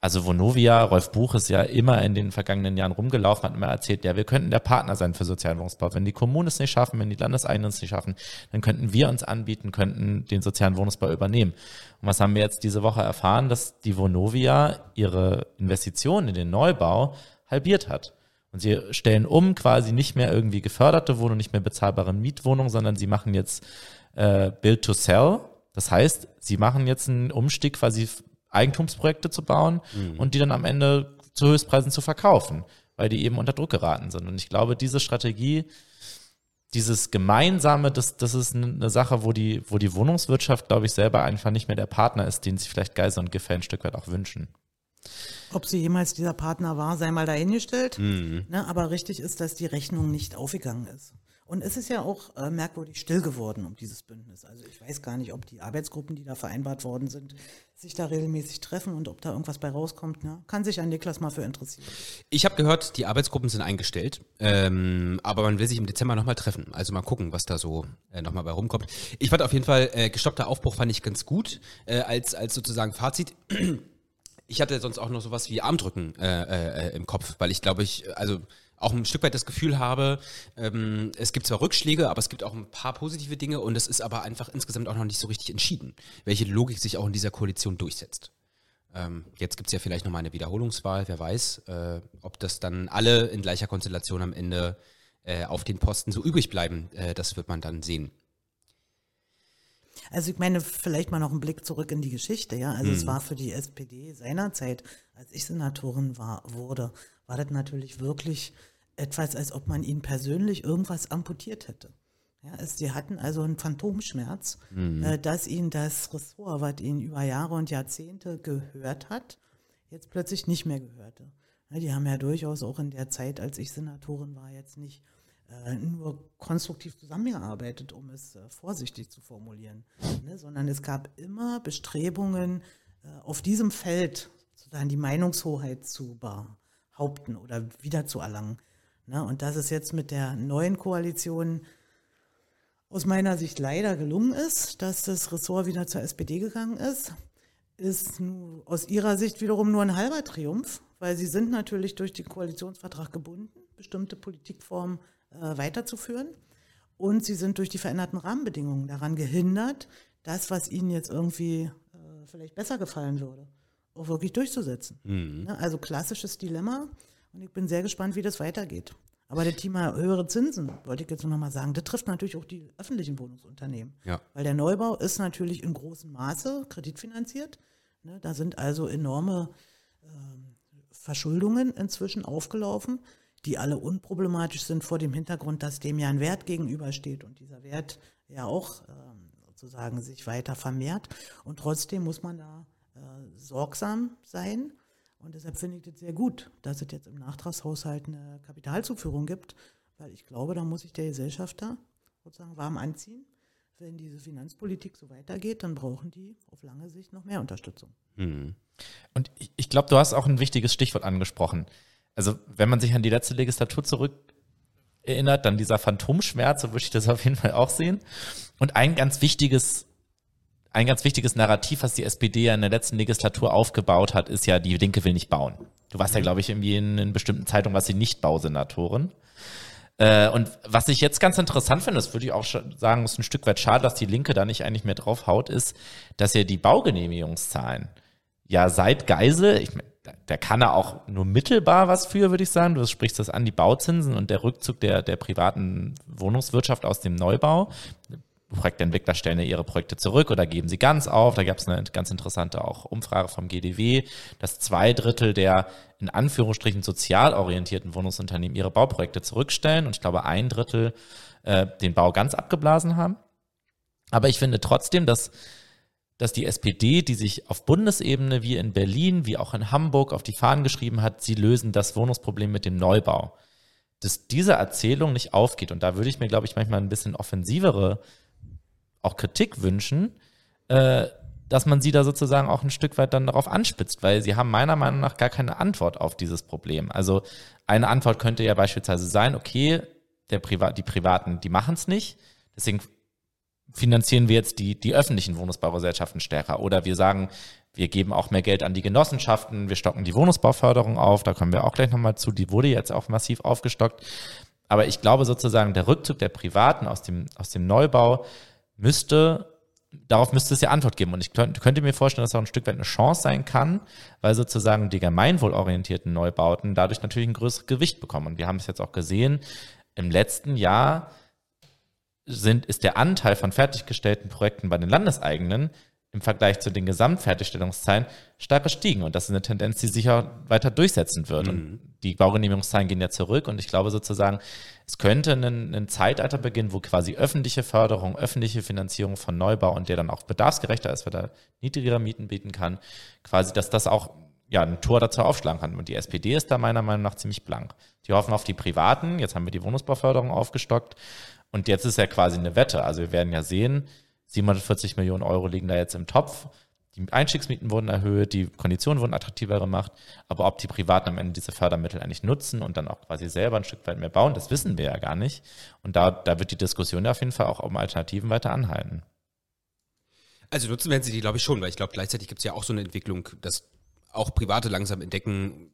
also Vonovia, Rolf Buch ist ja immer in den vergangenen Jahren rumgelaufen, hat immer erzählt, ja, wir könnten der Partner sein für Sozialwohnungsbau. Wenn die Kommunen es nicht schaffen, wenn die Landeseigenen es nicht schaffen, dann könnten wir uns anbieten, könnten den sozialen Wohnungsbau übernehmen. Und was haben wir jetzt diese Woche erfahren, dass die Vonovia ihre Investitionen in den Neubau halbiert hat. Und sie stellen um quasi nicht mehr irgendwie geförderte Wohnungen, nicht mehr bezahlbare Mietwohnungen, sondern sie machen jetzt äh, Build to Sell. Das heißt, sie machen jetzt einen Umstieg quasi Eigentumsprojekte zu bauen mhm. und die dann am Ende zu Höchstpreisen zu verkaufen, weil die eben unter Druck geraten sind. Und ich glaube, diese Strategie, dieses Gemeinsame, das, das ist eine Sache, wo die, wo die Wohnungswirtschaft, glaube ich, selber einfach nicht mehr der Partner ist, den sich vielleicht Geisel und Giffey ein Stück weit auch wünschen. Ob sie jemals dieser Partner war, sei mal dahingestellt. Mhm. Ne, aber richtig ist, dass die Rechnung nicht aufgegangen ist. Und es ist ja auch äh, merkwürdig still geworden um dieses Bündnis. Also ich weiß gar nicht, ob die Arbeitsgruppen, die da vereinbart worden sind, sich da regelmäßig treffen und ob da irgendwas bei rauskommt. Ne? Kann sich ein Niklas mal für interessieren. Ich habe gehört, die Arbeitsgruppen sind eingestellt, ähm, aber man will sich im Dezember nochmal treffen. Also mal gucken, was da so äh, nochmal bei rumkommt. Ich fand auf jeden Fall, äh, gestoppter Aufbruch fand ich ganz gut, äh, als, als sozusagen Fazit. Ich hatte sonst auch noch sowas wie Armdrücken äh, äh, im Kopf, weil ich glaube, ich, also auch ein Stück weit das Gefühl habe, ähm, es gibt zwar Rückschläge, aber es gibt auch ein paar positive Dinge und es ist aber einfach insgesamt auch noch nicht so richtig entschieden, welche Logik sich auch in dieser Koalition durchsetzt. Ähm, jetzt gibt es ja vielleicht nochmal eine Wiederholungswahl, wer weiß, äh, ob das dann alle in gleicher Konstellation am Ende äh, auf den Posten so übrig bleiben, äh, das wird man dann sehen. Also ich meine, vielleicht mal noch einen Blick zurück in die Geschichte, ja. Also hm. es war für die SPD seinerzeit, als ich Senatorin war, wurde, war das natürlich wirklich etwas, als ob man ihnen persönlich irgendwas amputiert hätte. Ja, es, sie hatten also einen Phantomschmerz, mhm. äh, dass ihnen das Ressort, was ihnen über Jahre und Jahrzehnte gehört hat, jetzt plötzlich nicht mehr gehörte. Ja, die haben ja durchaus auch in der Zeit, als ich Senatorin war, jetzt nicht äh, nur konstruktiv zusammengearbeitet, um es äh, vorsichtig zu formulieren, ne, sondern es gab immer Bestrebungen, äh, auf diesem Feld sozusagen die Meinungshoheit zu bewahren haupten oder wiederzuerlangen. Ne? Und dass es jetzt mit der neuen Koalition aus meiner Sicht leider gelungen ist, dass das Ressort wieder zur SPD gegangen ist, ist aus ihrer Sicht wiederum nur ein halber Triumph, weil sie sind natürlich durch den Koalitionsvertrag gebunden, bestimmte Politikformen äh, weiterzuführen. Und sie sind durch die veränderten Rahmenbedingungen daran gehindert, das, was ihnen jetzt irgendwie äh, vielleicht besser gefallen würde, auch wirklich durchzusetzen. Mhm. Ne, also klassisches Dilemma und ich bin sehr gespannt, wie das weitergeht. Aber das Thema höhere Zinsen, wollte ich jetzt noch mal sagen, das trifft natürlich auch die öffentlichen Wohnungsunternehmen. Ja. Weil der Neubau ist natürlich in großem Maße kreditfinanziert. Ne, da sind also enorme äh, Verschuldungen inzwischen aufgelaufen, die alle unproblematisch sind vor dem Hintergrund, dass dem ja ein Wert gegenübersteht und dieser Wert ja auch äh, sozusagen sich weiter vermehrt. Und trotzdem muss man da sorgsam sein. Und deshalb finde ich es sehr gut, dass es jetzt im Nachtragshaushalt eine Kapitalzuführung gibt, weil ich glaube, da muss sich der Gesellschafter sozusagen warm anziehen. Wenn diese Finanzpolitik so weitergeht, dann brauchen die auf lange Sicht noch mehr Unterstützung. Mhm. Und ich, ich glaube, du hast auch ein wichtiges Stichwort angesprochen. Also, wenn man sich an die letzte Legislatur zurück erinnert, dann dieser Phantomschmerz, so würde ich das auf jeden Fall auch sehen. Und ein ganz wichtiges ein ganz wichtiges Narrativ, was die SPD ja in der letzten Legislatur aufgebaut hat, ist ja, die Linke will nicht bauen. Du warst ja, glaube ich, irgendwie in, in bestimmten Zeitungen, was sie nicht Bausenatorin. Äh, und was ich jetzt ganz interessant finde, das würde ich auch sagen, ist ein Stück weit schade, dass die Linke da nicht eigentlich mehr drauf haut, ist, dass ja die Baugenehmigungszahlen ja seit Geisel, ich meine, da kann er auch nur mittelbar was für, würde ich sagen. Du sprichst das an, die Bauzinsen und der Rückzug der, der privaten Wohnungswirtschaft aus dem Neubau. Projektentwickler stellen ja ihre Projekte zurück oder geben sie ganz auf. Da gab es eine ganz interessante auch Umfrage vom GDW, dass zwei Drittel der in Anführungsstrichen sozial orientierten Wohnungsunternehmen ihre Bauprojekte zurückstellen und ich glaube ein Drittel äh, den Bau ganz abgeblasen haben. Aber ich finde trotzdem, dass dass die SPD, die sich auf Bundesebene wie in Berlin, wie auch in Hamburg auf die Fahnen geschrieben hat, sie lösen das Wohnungsproblem mit dem Neubau, dass diese Erzählung nicht aufgeht. Und da würde ich mir, glaube ich, manchmal ein bisschen offensivere auch Kritik wünschen, äh, dass man sie da sozusagen auch ein Stück weit dann darauf anspitzt, weil sie haben meiner Meinung nach gar keine Antwort auf dieses Problem. Also eine Antwort könnte ja beispielsweise sein, okay, der Priva die Privaten, die machen es nicht, deswegen finanzieren wir jetzt die, die öffentlichen Wohnungsbaugesellschaften stärker. Oder wir sagen, wir geben auch mehr Geld an die Genossenschaften, wir stocken die Wohnungsbauförderung auf, da kommen wir auch gleich nochmal zu, die wurde jetzt auch massiv aufgestockt. Aber ich glaube sozusagen, der Rückzug der Privaten aus dem, aus dem Neubau müsste, darauf müsste es ja Antwort geben. Und ich könnte, könnte mir vorstellen, dass das auch ein Stück weit eine Chance sein kann, weil sozusagen die gemeinwohlorientierten Neubauten dadurch natürlich ein größeres Gewicht bekommen. Und wir haben es jetzt auch gesehen, im letzten Jahr sind, ist der Anteil von fertiggestellten Projekten bei den Landeseigenen im Vergleich zu den Gesamtfertigstellungszahlen stark gestiegen. Und das ist eine Tendenz, die sich auch weiter durchsetzen wird. Mhm. Und die Baugenehmigungszahlen gehen ja zurück. Und ich glaube sozusagen, es könnte ein, ein Zeitalter beginnen, wo quasi öffentliche Förderung, öffentliche Finanzierung von Neubau und der dann auch bedarfsgerechter ist, weil er niedrigere Mieten bieten kann, quasi, dass das auch ja, ein Tor dazu aufschlagen kann. Und die SPD ist da meiner Meinung nach ziemlich blank. Die hoffen auf die Privaten. Jetzt haben wir die Wohnungsbauförderung aufgestockt. Und jetzt ist ja quasi eine Wette. Also wir werden ja sehen, 740 Millionen Euro liegen da jetzt im Topf. Die Einstiegsmieten wurden erhöht, die Konditionen wurden attraktiver gemacht. Aber ob die Privaten am Ende diese Fördermittel eigentlich nutzen und dann auch quasi selber ein Stück weit mehr bauen, das wissen wir ja gar nicht. Und da, da wird die Diskussion ja auf jeden Fall auch um Alternativen weiter anhalten. Also nutzen werden sie die, glaube ich, schon, weil ich glaube, gleichzeitig gibt es ja auch so eine Entwicklung, dass auch Private langsam entdecken,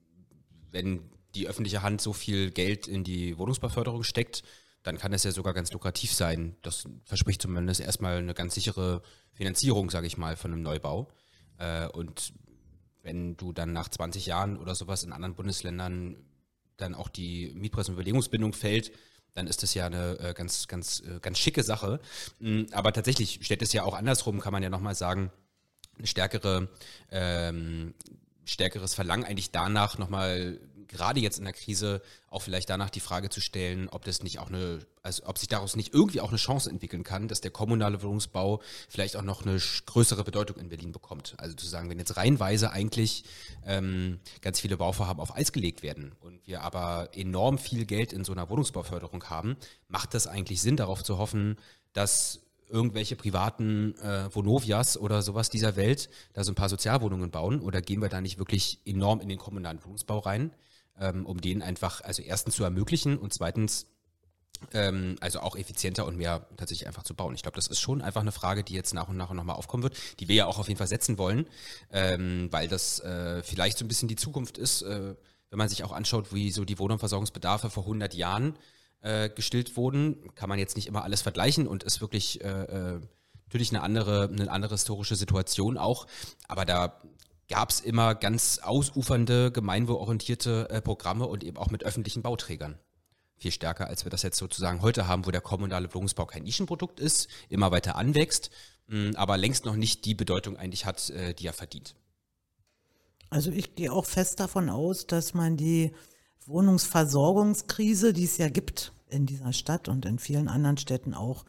wenn die öffentliche Hand so viel Geld in die Wohnungsbeförderung steckt, dann kann es ja sogar ganz lukrativ sein. Das verspricht zumindest erstmal eine ganz sichere Finanzierung, sage ich mal, von einem Neubau. Äh, und wenn du dann nach 20 Jahren oder sowas in anderen Bundesländern dann auch die Mietpreis- und Überlegungsbindung fällt, dann ist das ja eine äh, ganz, ganz, äh, ganz schicke Sache. Mm, aber tatsächlich steht es ja auch andersrum, kann man ja nochmal sagen, eine stärkere, ähm, stärkeres Verlangen eigentlich danach nochmal gerade jetzt in der Krise auch vielleicht danach die Frage zu stellen, ob das nicht auch eine, also ob sich daraus nicht irgendwie auch eine Chance entwickeln kann, dass der kommunale Wohnungsbau vielleicht auch noch eine größere Bedeutung in Berlin bekommt. Also zu sagen, wenn jetzt reihenweise eigentlich ähm, ganz viele Bauvorhaben auf Eis gelegt werden und wir aber enorm viel Geld in so einer Wohnungsbauförderung haben, macht das eigentlich Sinn, darauf zu hoffen, dass irgendwelche privaten äh, Vonovias oder sowas dieser Welt da so ein paar Sozialwohnungen bauen oder gehen wir da nicht wirklich enorm in den kommunalen Wohnungsbau rein? Ähm, um den einfach, also erstens zu ermöglichen und zweitens ähm, also auch effizienter und mehr tatsächlich einfach zu bauen. Ich glaube, das ist schon einfach eine Frage, die jetzt nach und nach nochmal aufkommen wird, die wir ja auch auf jeden Fall setzen wollen, ähm, weil das äh, vielleicht so ein bisschen die Zukunft ist, äh, wenn man sich auch anschaut, wie so die Wohnungsversorgungsbedarfe vor 100 Jahren äh, gestillt wurden, kann man jetzt nicht immer alles vergleichen und ist wirklich natürlich eine andere, eine andere historische Situation auch, aber da gab es immer ganz ausufernde, gemeinwohlorientierte äh, Programme und eben auch mit öffentlichen Bauträgern. Viel stärker, als wir das jetzt sozusagen heute haben, wo der kommunale Wohnungsbau kein Nischenprodukt ist, immer weiter anwächst, mh, hm, aber längst noch nicht die Bedeutung eigentlich hat, äh, die er verdient. Also ich gehe auch fest davon aus, dass man die Wohnungsversorgungskrise, die es ja gibt in dieser Stadt und in vielen anderen Städten auch,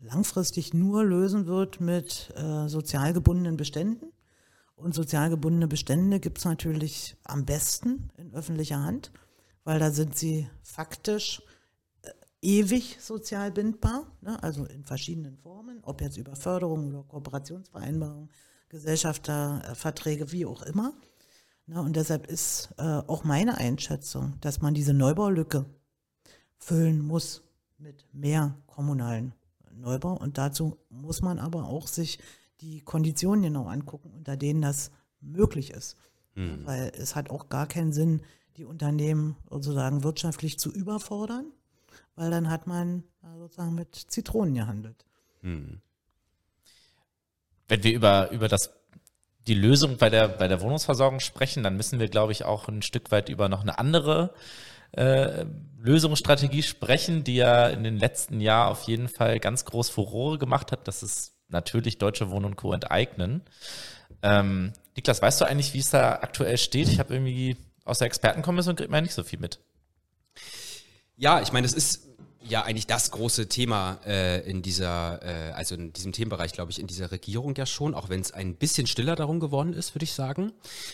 langfristig nur lösen wird mit äh, sozial gebundenen Beständen. Und sozial gebundene Bestände gibt es natürlich am besten in öffentlicher Hand, weil da sind sie faktisch äh, ewig sozial bindbar, ne? also in verschiedenen Formen, ob jetzt über Förderung oder Kooperationsvereinbarungen, Gesellschafterverträge, wie auch immer. Ne? Und deshalb ist äh, auch meine Einschätzung, dass man diese Neubaulücke füllen muss mit mehr kommunalen Neubau. Und dazu muss man aber auch sich die Konditionen genau angucken, unter denen das möglich ist. Mhm. Weil es hat auch gar keinen Sinn, die Unternehmen sozusagen wirtschaftlich zu überfordern. weil dann hat man äh, sozusagen mit Zitronen gehandelt. Hm. Wenn wir über, über das die Lösung bei der, bei der Wohnungsversorgung sprechen, dann müssen wir, glaube ich, auch ein Stück weit über noch eine andere äh, Lösungsstrategie sprechen, die ja in den letzten Jahren auf jeden Fall ganz groß Furore gemacht hat. Das ist natürlich Deutsche Wohnen und Co. enteignen. Ähm, Niklas, weißt du eigentlich, wie es da aktuell steht? Ich habe irgendwie aus der Expertenkommission kriegt man nicht so viel mit. Ja, ich meine, es ist ja eigentlich das große Thema äh, in dieser, äh, also in diesem Themenbereich, glaube ich, in dieser Regierung ja schon, auch wenn es ein bisschen stiller darum geworden ist, würde ich sagen.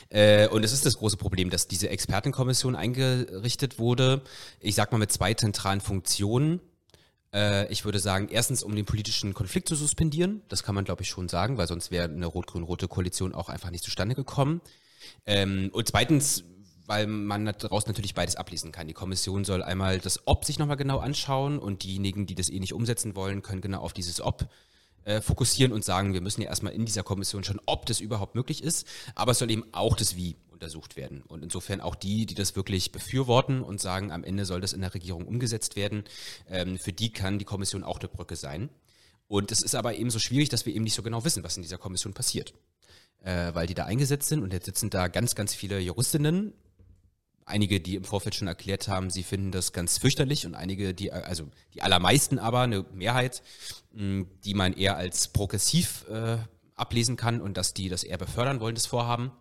Äh, und es ist das große Problem, dass diese Expertenkommission eingerichtet wurde, ich sag mal mit zwei zentralen Funktionen. Äh, ich würde sagen, erstens, um den politischen Konflikt zu suspendieren, das kann man, glaube ich, schon sagen, weil sonst wäre eine rot-grün-rote Koalition auch einfach nicht zustande gekommen. Ähm, und zweitens weil man daraus natürlich beides ablesen kann. Die Kommission soll einmal das Ob sich nochmal genau anschauen und diejenigen, die das eh nicht umsetzen wollen, können genau auf dieses Ob äh, fokussieren und sagen, wir müssen ja erstmal in dieser Kommission schon, ob das überhaupt möglich ist, aber es soll eben auch das Wie untersucht werden. Und insofern auch die, die das wirklich befürworten und sagen, am Ende soll das in der Regierung umgesetzt werden, ähm, für die kann die Kommission auch eine Brücke sein. Und es ist aber eben so schwierig, dass wir eben nicht so genau wissen, was in dieser Kommission passiert. Äh, weil die da eingesetzt sind und jetzt sitzen da ganz, ganz viele Juristinnen einige, die im Vorfeld schon erklärt haben, sie finden das ganz fürchterlich und einige, die, also die allermeisten aber, eine Mehrheit, die man eher als progressiv äh, ablesen kann und dass die das eher befördern wollen, das Vorhaben.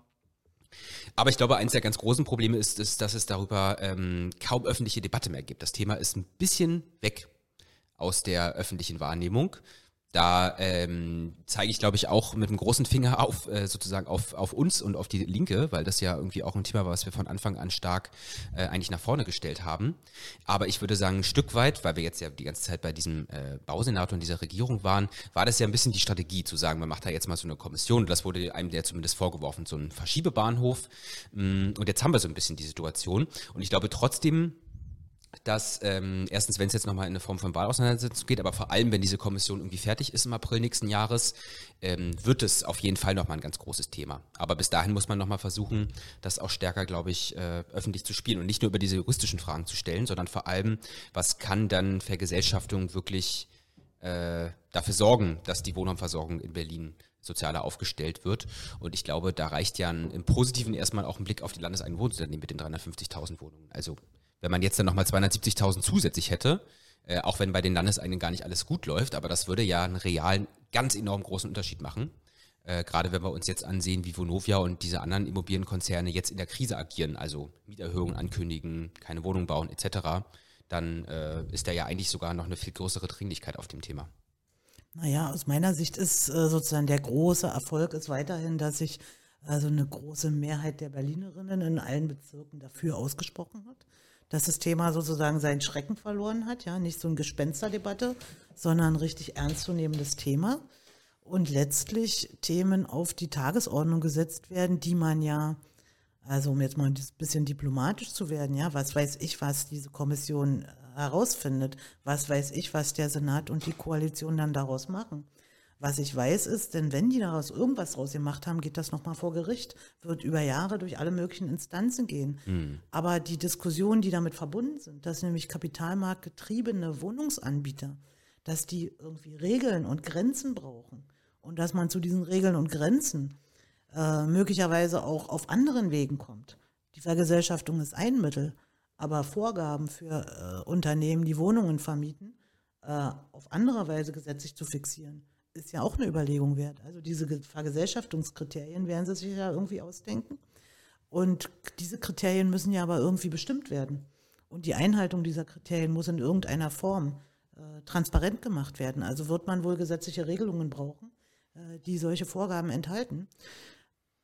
Aber ich glaube, eines der ganz großen Probleme ist, ist dass es darüber ähm, kaum öffentliche Debatte mehr gibt. Das Thema ist ein bisschen weg aus der öffentlichen Wahrnehmung. Da ähm, zeige ich, glaube ich, auch mit einem großen Finger auf äh, sozusagen auf, auf uns und auf die Linke, weil das ja irgendwie auch ein Thema war, was wir von Anfang an stark äh, eigentlich nach vorne gestellt haben. Aber ich würde sagen, ein Stück weit, weil wir jetzt ja die ganze Zeit bei diesem äh, Bausenator und dieser Regierung waren, war das ja ein bisschen die Strategie zu sagen, man macht da jetzt mal so eine Kommission. Das wurde einem ja zumindest vorgeworfen, so ein Verschiebebahnhof. Mm, und jetzt haben wir so ein bisschen die Situation. Und ich glaube trotzdem, dass ähm, erstens, wenn es jetzt nochmal in eine Form von Wahlauseinandersetzung geht, aber vor allem, wenn diese Kommission irgendwie fertig ist im April nächsten Jahres, ähm, wird es auf jeden Fall nochmal ein ganz großes Thema. Aber bis dahin muss man nochmal versuchen, das auch stärker, glaube ich, äh, öffentlich zu spielen und nicht nur über diese juristischen Fragen zu stellen, sondern vor allem, was kann dann Vergesellschaftung wirklich äh, dafür sorgen, dass die Wohnraumversorgung in Berlin sozialer aufgestellt wird. Und ich glaube, da reicht ja ein, im Positiven erstmal auch ein Blick auf die Landeseinwohnunternehmen mit den 350.000 Wohnungen. Also wenn man jetzt dann nochmal 270.000 zusätzlich hätte, äh, auch wenn bei den Landeseigenen gar nicht alles gut läuft, aber das würde ja einen realen, ganz enorm großen Unterschied machen. Äh, gerade wenn wir uns jetzt ansehen, wie Vonovia und diese anderen Immobilienkonzerne jetzt in der Krise agieren, also Mieterhöhungen ankündigen, keine Wohnung bauen etc., dann äh, ist da ja eigentlich sogar noch eine viel größere Dringlichkeit auf dem Thema. Naja, aus meiner Sicht ist äh, sozusagen der große Erfolg ist weiterhin, dass sich also eine große Mehrheit der Berlinerinnen in allen Bezirken dafür ausgesprochen hat dass das Thema sozusagen seinen Schrecken verloren hat, ja, nicht so eine Gespensterdebatte, sondern ein richtig ernstzunehmendes Thema und letztlich Themen auf die Tagesordnung gesetzt werden, die man ja, also um jetzt mal ein bisschen diplomatisch zu werden, ja, was weiß ich, was diese Kommission herausfindet, was weiß ich, was der Senat und die Koalition dann daraus machen. Was ich weiß ist, denn wenn die daraus irgendwas draus gemacht haben, geht das nochmal vor Gericht, wird über Jahre durch alle möglichen Instanzen gehen. Mhm. Aber die Diskussionen, die damit verbunden sind, dass nämlich kapitalmarktgetriebene Wohnungsanbieter, dass die irgendwie Regeln und Grenzen brauchen und dass man zu diesen Regeln und Grenzen äh, möglicherweise auch auf anderen Wegen kommt. Die Vergesellschaftung ist ein Mittel, aber Vorgaben für äh, Unternehmen, die Wohnungen vermieten, äh, auf andere Weise gesetzlich zu fixieren ist ja auch eine Überlegung wert. Also diese Vergesellschaftungskriterien werden sie sich ja irgendwie ausdenken. Und diese Kriterien müssen ja aber irgendwie bestimmt werden. Und die Einhaltung dieser Kriterien muss in irgendeiner Form äh, transparent gemacht werden. Also wird man wohl gesetzliche Regelungen brauchen, äh, die solche Vorgaben enthalten.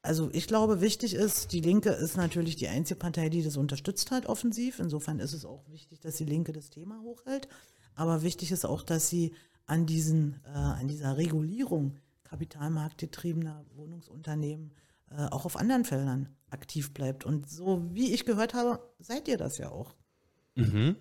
Also ich glaube, wichtig ist, die Linke ist natürlich die einzige Partei, die das unterstützt hat, offensiv. Insofern ist es auch wichtig, dass die Linke das Thema hochhält. Aber wichtig ist auch, dass sie an, diesen, äh, an dieser Regulierung kapitalmarktgetriebener Wohnungsunternehmen äh, auch auf anderen Feldern aktiv bleibt. Und so wie ich gehört habe, seid ihr das ja auch. Mhm.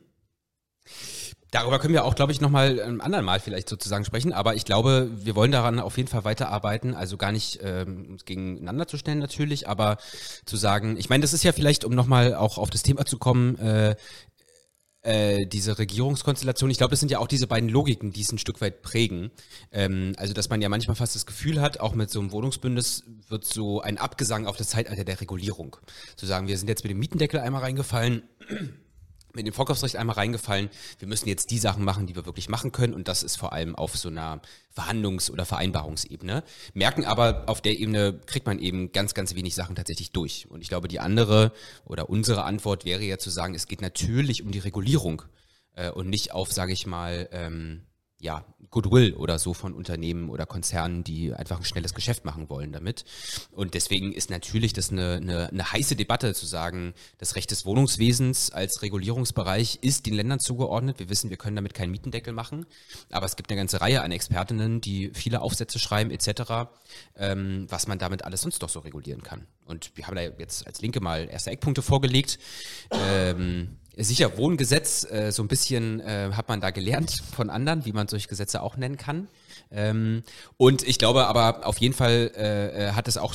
Darüber können wir auch, glaube ich, nochmal ein anderen Mal vielleicht sozusagen sprechen. Aber ich glaube, wir wollen daran auf jeden Fall weiterarbeiten. Also gar nicht ähm, gegeneinander zu stellen natürlich, aber zu sagen, ich meine, das ist ja vielleicht, um nochmal auch auf das Thema zu kommen, äh, äh, diese Regierungskonstellation, ich glaube, das sind ja auch diese beiden Logiken, die es ein Stück weit prägen. Ähm, also, dass man ja manchmal fast das Gefühl hat, auch mit so einem Wohnungsbündnis wird so ein Abgesang auf das Zeitalter der Regulierung. Zu sagen, wir sind jetzt mit dem Mietendeckel einmal reingefallen mit dem Vorkaufsrecht einmal reingefallen, wir müssen jetzt die Sachen machen, die wir wirklich machen können und das ist vor allem auf so einer Verhandlungs- oder Vereinbarungsebene. Merken aber, auf der Ebene kriegt man eben ganz, ganz wenig Sachen tatsächlich durch. Und ich glaube, die andere oder unsere Antwort wäre ja zu sagen, es geht natürlich um die Regulierung äh, und nicht auf, sage ich mal, ähm, ja, Goodwill oder so von Unternehmen oder Konzernen, die einfach ein schnelles Geschäft machen wollen damit. Und deswegen ist natürlich das eine, eine, eine heiße Debatte zu sagen, das Recht des Wohnungswesens als Regulierungsbereich ist den Ländern zugeordnet. Wir wissen, wir können damit keinen Mietendeckel machen, aber es gibt eine ganze Reihe an Expertinnen, die viele Aufsätze schreiben etc., ähm, was man damit alles sonst doch so regulieren kann. Und wir haben da jetzt als Linke mal erste Eckpunkte vorgelegt. Ähm, sicher Wohngesetz, äh, so ein bisschen äh, hat man da gelernt von anderen, wie man solche Gesetze auch nennen kann. Ähm, und ich glaube aber auf jeden Fall äh, äh hat es auch,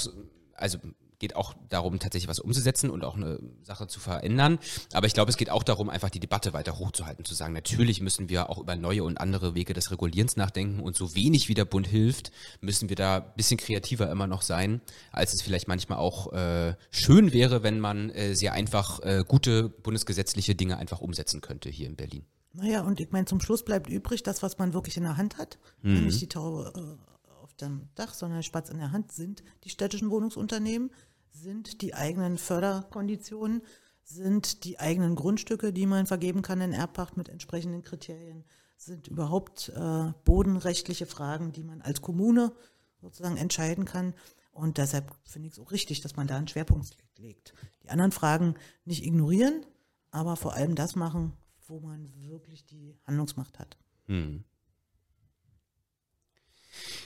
also geht auch darum, tatsächlich was umzusetzen und auch eine Sache zu verändern. Aber ich glaube, es geht auch darum, einfach die Debatte weiter hochzuhalten, zu sagen, natürlich müssen wir auch über neue und andere Wege des Regulierens nachdenken und so wenig wie der Bund hilft, müssen wir da ein bisschen kreativer immer noch sein, als es vielleicht manchmal auch äh, schön wäre, wenn man äh, sehr einfach äh, gute bundesgesetzliche Dinge einfach umsetzen könnte hier in Berlin. Naja, und ich meine, zum Schluss bleibt übrig, das, was man wirklich in der Hand hat, mhm. nicht die Taube äh, auf dem Dach, sondern Spatz in der Hand sind die städtischen Wohnungsunternehmen sind die eigenen Förderkonditionen, sind die eigenen Grundstücke, die man vergeben kann in Erbpacht mit entsprechenden Kriterien, sind überhaupt äh, bodenrechtliche Fragen, die man als Kommune sozusagen entscheiden kann. Und deshalb finde ich es auch richtig, dass man da einen Schwerpunkt legt. Die anderen Fragen nicht ignorieren, aber vor allem das machen, wo man wirklich die Handlungsmacht hat. Hm.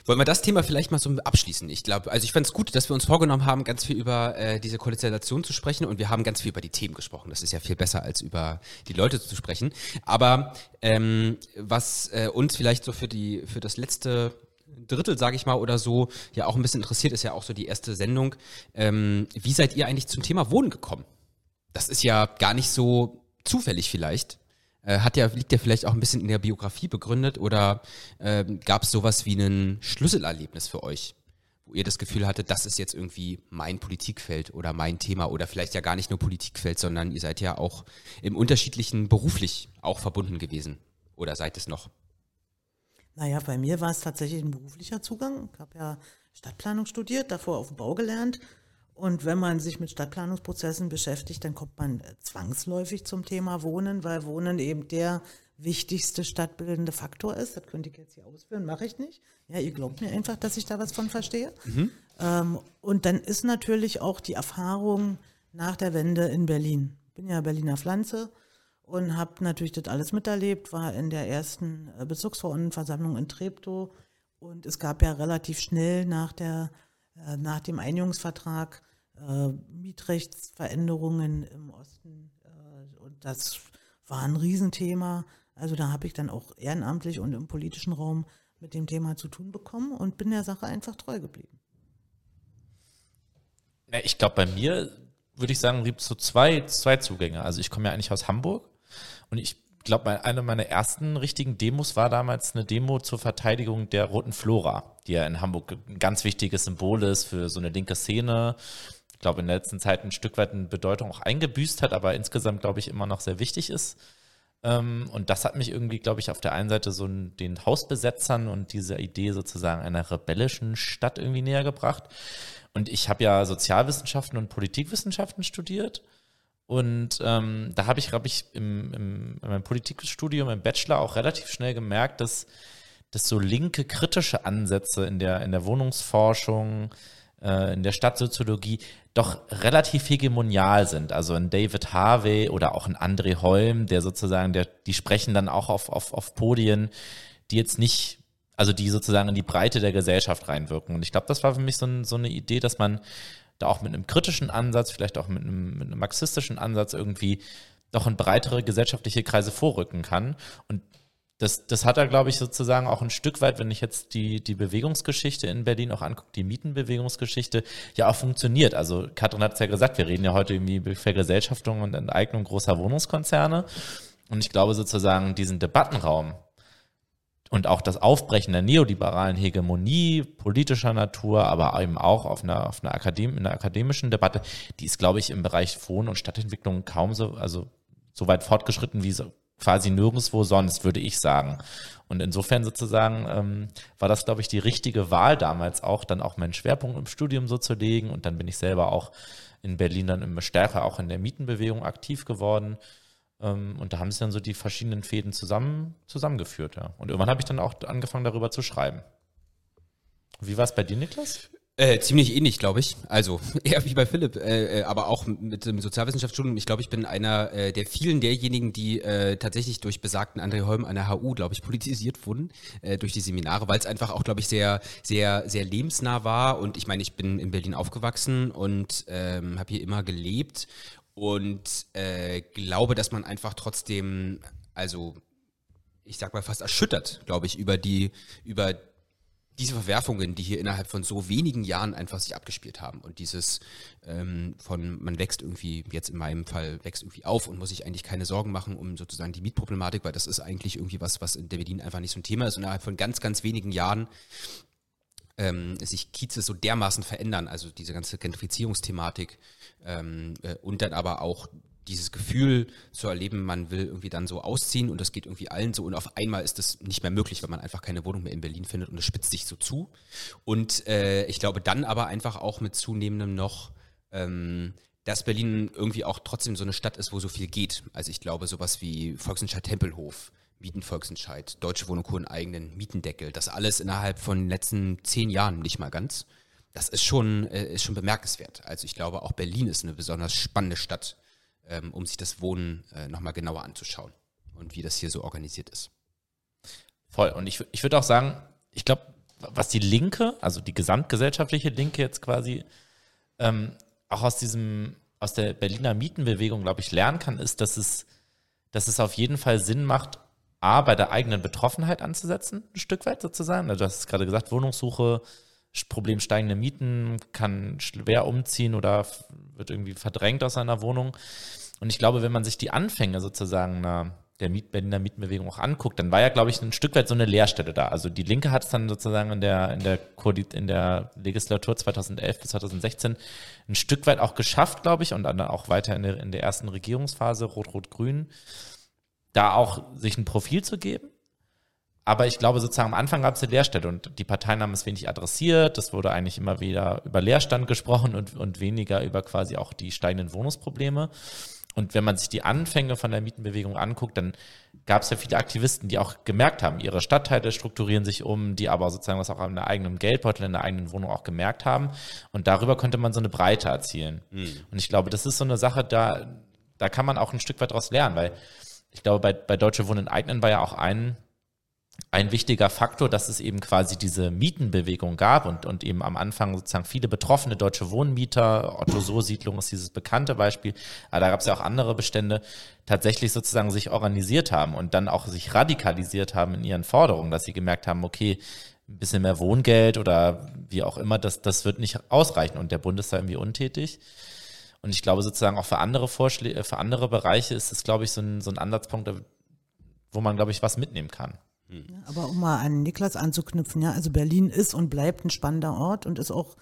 Wollen wir das Thema vielleicht mal so abschließen? Ich glaube, also ich fand es gut, dass wir uns vorgenommen haben, ganz viel über äh, diese Konstellation zu sprechen und wir haben ganz viel über die Themen gesprochen. Das ist ja viel besser, als über die Leute zu sprechen. Aber ähm, was äh, uns vielleicht so für die für das letzte Drittel, sage ich mal, oder so, ja auch ein bisschen interessiert, ist ja auch so die erste Sendung. Ähm, wie seid ihr eigentlich zum Thema Wohnen gekommen? Das ist ja gar nicht so zufällig vielleicht. Äh, hat ja, liegt ja vielleicht auch ein bisschen in der Biografie begründet oder äh, gab es sowas wie ein Schlüsselerlebnis für euch, wo ihr das Gefühl hattet, das ist jetzt irgendwie mein Politikfeld oder mein Thema oder vielleicht ja gar nicht nur Politikfeld, sondern ihr seid ja auch im unterschiedlichen beruflich auch verbunden gewesen oder seid es noch? Naja, bei mir war es tatsächlich ein beruflicher Zugang. Ich habe ja Stadtplanung studiert, davor auf dem Bau gelernt und wenn man sich mit Stadtplanungsprozessen beschäftigt, dann kommt man äh, zwangsläufig zum Thema Wohnen, weil Wohnen eben der wichtigste stadtbildende Faktor ist. Das könnte ich jetzt hier ausführen, mache ich nicht. Ja, ihr glaubt mir einfach, dass ich da was von verstehe. Mhm. Ähm, und dann ist natürlich auch die Erfahrung nach der Wende in Berlin. Ich bin ja Berliner Pflanze und habe natürlich das alles miterlebt, war in der ersten äh, Bezirksverordnetenversammlung in Treptow und es gab ja relativ schnell nach der äh, nach dem Einigungsvertrag äh, Mietrechtsveränderungen im Osten. Äh, und das war ein Riesenthema. Also da habe ich dann auch ehrenamtlich und im politischen Raum mit dem Thema zu tun bekommen und bin der Sache einfach treu geblieben. Ich glaube, bei mir würde ich sagen, gibt es so zwei, zwei Zugänge. Also ich komme ja eigentlich aus Hamburg und ich glaube, eine meiner ersten richtigen Demos war damals eine Demo zur Verteidigung der Roten Flora, die ja in Hamburg ein ganz wichtiges Symbol ist für so eine linke Szene ich glaube, in der letzten Zeit ein Stück weit eine Bedeutung auch eingebüßt hat, aber insgesamt, glaube ich, immer noch sehr wichtig ist. Ähm, und das hat mich irgendwie, glaube ich, auf der einen Seite so den Hausbesetzern und dieser Idee sozusagen einer rebellischen Stadt irgendwie näher gebracht. Und ich habe ja Sozialwissenschaften und Politikwissenschaften studiert. Und ähm, da habe ich, glaube ich, im, im, in meinem Politikstudium, im Bachelor auch relativ schnell gemerkt, dass, dass so linke kritische Ansätze in der, in der Wohnungsforschung, äh, in der Stadtsoziologie doch relativ hegemonial sind. Also ein David Harvey oder auch ein André Holm, der sozusagen, der, die sprechen dann auch auf, auf, auf Podien, die jetzt nicht, also die sozusagen in die Breite der Gesellschaft reinwirken. Und ich glaube, das war für mich so, ein, so eine Idee, dass man da auch mit einem kritischen Ansatz, vielleicht auch mit einem, mit einem marxistischen Ansatz irgendwie doch in breitere gesellschaftliche Kreise vorrücken kann. Und das, das hat er, glaube ich, sozusagen auch ein Stück weit, wenn ich jetzt die, die Bewegungsgeschichte in Berlin auch angucke, die Mietenbewegungsgeschichte, ja auch funktioniert. Also Katrin hat es ja gesagt, wir reden ja heute irgendwie über Vergesellschaftung und Enteignung großer Wohnungskonzerne. Und ich glaube sozusagen diesen Debattenraum und auch das Aufbrechen der neoliberalen Hegemonie politischer Natur, aber eben auch auf einer, auf einer, Akadem in einer akademischen Debatte, die ist, glaube ich, im Bereich Wohn- und Stadtentwicklung kaum so, also so weit fortgeschritten wie so quasi nirgendwo sonst, würde ich sagen. Und insofern sozusagen ähm, war das, glaube ich, die richtige Wahl damals auch, dann auch meinen Schwerpunkt im Studium so zu legen. Und dann bin ich selber auch in Berlin dann immer stärker auch in der Mietenbewegung aktiv geworden. Ähm, und da haben sie dann so die verschiedenen Fäden zusammen, zusammengeführt. Ja. Und irgendwann habe ich dann auch angefangen, darüber zu schreiben. Wie war es bei dir, Niklas? Äh, ziemlich ähnlich, glaube ich. Also eher wie bei Philipp, äh, äh, aber auch mit dem Sozialwissenschaftsstudium. Ich glaube, ich bin einer äh, der vielen derjenigen, die äh, tatsächlich durch besagten André Holm an der HU, glaube ich, politisiert wurden äh, durch die Seminare, weil es einfach auch, glaube ich, sehr, sehr, sehr lebensnah war. Und ich meine, ich bin in Berlin aufgewachsen und ähm, habe hier immer gelebt und glaube, dass man einfach trotzdem, also ich sag mal fast erschüttert, glaube ich, über die, über diese Verwerfungen, die hier innerhalb von so wenigen Jahren einfach sich abgespielt haben und dieses ähm, von man wächst irgendwie, jetzt in meinem Fall wächst irgendwie auf und muss sich eigentlich keine Sorgen machen um sozusagen die Mietproblematik, weil das ist eigentlich irgendwie was, was in der Berlin einfach nicht so ein Thema ist. Und innerhalb von ganz, ganz wenigen Jahren ähm, sich Kieze so dermaßen verändern, also diese ganze Gentrifizierungsthematik ähm, äh, und dann aber auch dieses Gefühl zu erleben, man will irgendwie dann so ausziehen und das geht irgendwie allen so und auf einmal ist das nicht mehr möglich, weil man einfach keine Wohnung mehr in Berlin findet und es spitzt sich so zu. Und äh, ich glaube dann aber einfach auch mit zunehmendem noch, ähm, dass Berlin irgendwie auch trotzdem so eine Stadt ist, wo so viel geht. Also ich glaube sowas wie Volksentscheid Tempelhof, Mietenvolksentscheid, Deutsche Wohnung einen eigenen Mietendeckel, das alles innerhalb von den letzten zehn Jahren nicht mal ganz. Das ist schon, äh, ist schon bemerkenswert. Also ich glaube auch Berlin ist eine besonders spannende Stadt ähm, um sich das Wohnen äh, nochmal genauer anzuschauen und wie das hier so organisiert ist. Voll. Und ich, ich würde auch sagen, ich glaube, was die Linke, also die gesamtgesellschaftliche Linke jetzt quasi, ähm, auch aus diesem, aus der Berliner Mietenbewegung, glaube ich, lernen kann, ist, dass es, dass es auf jeden Fall Sinn macht, A, bei der eigenen Betroffenheit anzusetzen, ein Stück weit sozusagen. Also du hast es gerade gesagt, Wohnungssuche, Problem steigende Mieten, kann schwer umziehen oder wird irgendwie verdrängt aus seiner Wohnung. Und ich glaube, wenn man sich die Anfänge sozusagen na, der Miet Berliner auch anguckt, dann war ja, glaube ich, ein Stück weit so eine Leerstelle da. Also die Linke hat es dann sozusagen in der, in der, in der Legislatur 2011 bis 2016 ein Stück weit auch geschafft, glaube ich, und dann auch weiter in der, in der ersten Regierungsphase, Rot-Rot-Grün, da auch sich ein Profil zu geben. Aber ich glaube, sozusagen am Anfang gab es eine Leerstelle und die Parteien haben es wenig adressiert. Es wurde eigentlich immer wieder über Leerstand gesprochen und, und weniger über quasi auch die steigenden Wohnungsprobleme. Und wenn man sich die Anfänge von der Mietenbewegung anguckt, dann gab es ja viele Aktivisten, die auch gemerkt haben, ihre Stadtteile strukturieren sich um, die aber sozusagen was auch an der eigenen Geldbeutel, in der eigenen Wohnung auch gemerkt haben. Und darüber konnte man so eine Breite erzielen. Mhm. Und ich glaube, das ist so eine Sache, da, da kann man auch ein Stück weit daraus lernen, weil ich glaube, bei, bei Deutsche Wohnen eignen war ja auch ein ein wichtiger Faktor, dass es eben quasi diese Mietenbewegung gab und, und eben am Anfang sozusagen viele betroffene deutsche Wohnmieter, Otto-So-Siedlung ist dieses bekannte Beispiel, aber da gab es ja auch andere Bestände, tatsächlich sozusagen sich organisiert haben und dann auch sich radikalisiert haben in ihren Forderungen, dass sie gemerkt haben, okay, ein bisschen mehr Wohngeld oder wie auch immer, das, das wird nicht ausreichen und der Bund ist da irgendwie untätig. Und ich glaube sozusagen auch für andere Vorschläge, für andere Bereiche ist es, glaube ich, so ein, so ein Ansatzpunkt, wo man, glaube ich, was mitnehmen kann. Ja, aber um mal an Niklas anzuknüpfen, ja, also Berlin ist und bleibt ein spannender Ort und ist auch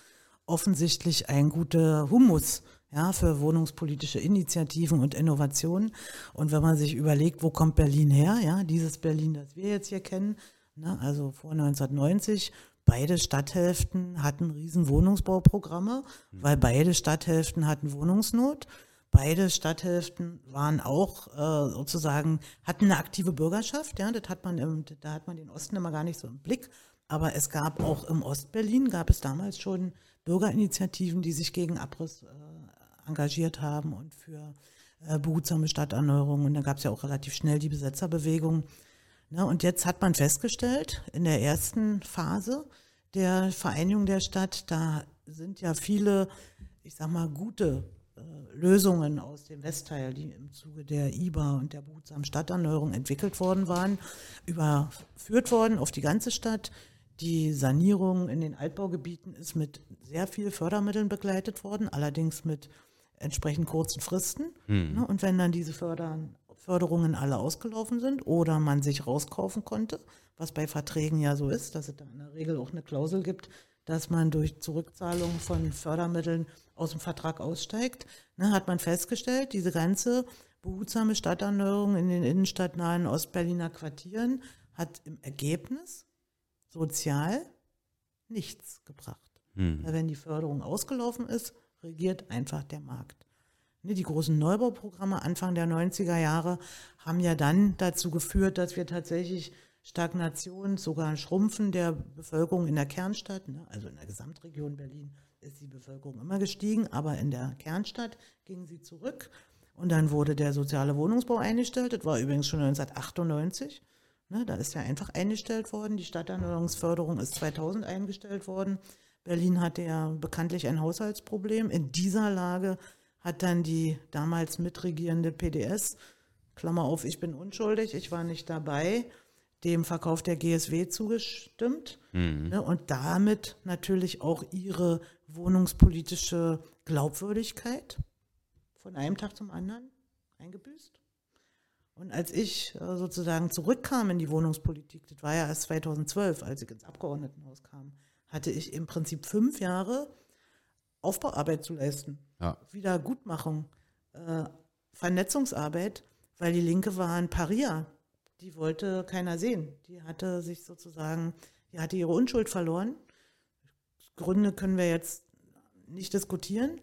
offensichtlich ein guter Humus ja, für wohnungspolitische Initiativen und Innovationen. Und wenn man sich überlegt, wo kommt Berlin her, ja, dieses Berlin, das wir jetzt hier kennen, ne, also vor 1990, beide Stadthälften hatten riesen Wohnungsbauprogramme, mhm. weil beide Stadthälften hatten Wohnungsnot. Beide Stadthälften waren auch äh, sozusagen, hatten eine aktive Bürgerschaft, ja, das hat man im, da hat man den Osten immer gar nicht so im Blick. Aber es gab auch im Ostberlin, gab es damals schon Bürgerinitiativen, die sich gegen Abriss äh, engagiert haben und für äh, behutsame Stadterneuerung. Und dann gab es ja auch relativ schnell die Besetzerbewegung. Ne? Und jetzt hat man festgestellt, in der ersten Phase der Vereinigung der Stadt, da sind ja viele, ich sag mal, gute Lösungen aus dem Westteil, die im Zuge der IBA und der behutsamen Stadterneuerung entwickelt worden waren, überführt worden auf die ganze Stadt. Die Sanierung in den Altbaugebieten ist mit sehr viel Fördermitteln begleitet worden, allerdings mit entsprechend kurzen Fristen. Hm. Und wenn dann diese Förder, Förderungen alle ausgelaufen sind oder man sich rauskaufen konnte, was bei Verträgen ja so ist, dass es da in der Regel auch eine Klausel gibt, dass man durch Zurückzahlung von Fördermitteln aus dem Vertrag aussteigt, ne, hat man festgestellt, diese ganze behutsame Stadterneuerung in den innenstadtnahen Ostberliner Quartieren hat im Ergebnis sozial nichts gebracht. Hm. Weil wenn die Förderung ausgelaufen ist, regiert einfach der Markt. Ne, die großen Neubauprogramme Anfang der 90er Jahre haben ja dann dazu geführt, dass wir tatsächlich Stagnation, sogar ein Schrumpfen der Bevölkerung in der Kernstadt, ne, also in der Gesamtregion Berlin ist die Bevölkerung immer gestiegen, aber in der Kernstadt ging sie zurück. Und dann wurde der soziale Wohnungsbau eingestellt. Das war übrigens schon 1998. Ne, da ist ja einfach eingestellt worden. Die Stadterneuerungsförderung ist 2000 eingestellt worden. Berlin hatte ja bekanntlich ein Haushaltsproblem. In dieser Lage hat dann die damals mitregierende PDS, Klammer auf, ich bin unschuldig, ich war nicht dabei, dem Verkauf der GSW zugestimmt mhm. ne, und damit natürlich auch ihre wohnungspolitische Glaubwürdigkeit von einem Tag zum anderen eingebüßt. Und als ich äh, sozusagen zurückkam in die Wohnungspolitik, das war ja erst 2012, als ich ins Abgeordnetenhaus kam, hatte ich im Prinzip fünf Jahre Aufbauarbeit zu leisten. Ja. Wiedergutmachung, äh, Vernetzungsarbeit, weil die Linke war ein Paria. Die wollte keiner sehen. Die hatte sich sozusagen, die hatte ihre Unschuld verloren. Gründe können wir jetzt nicht diskutieren,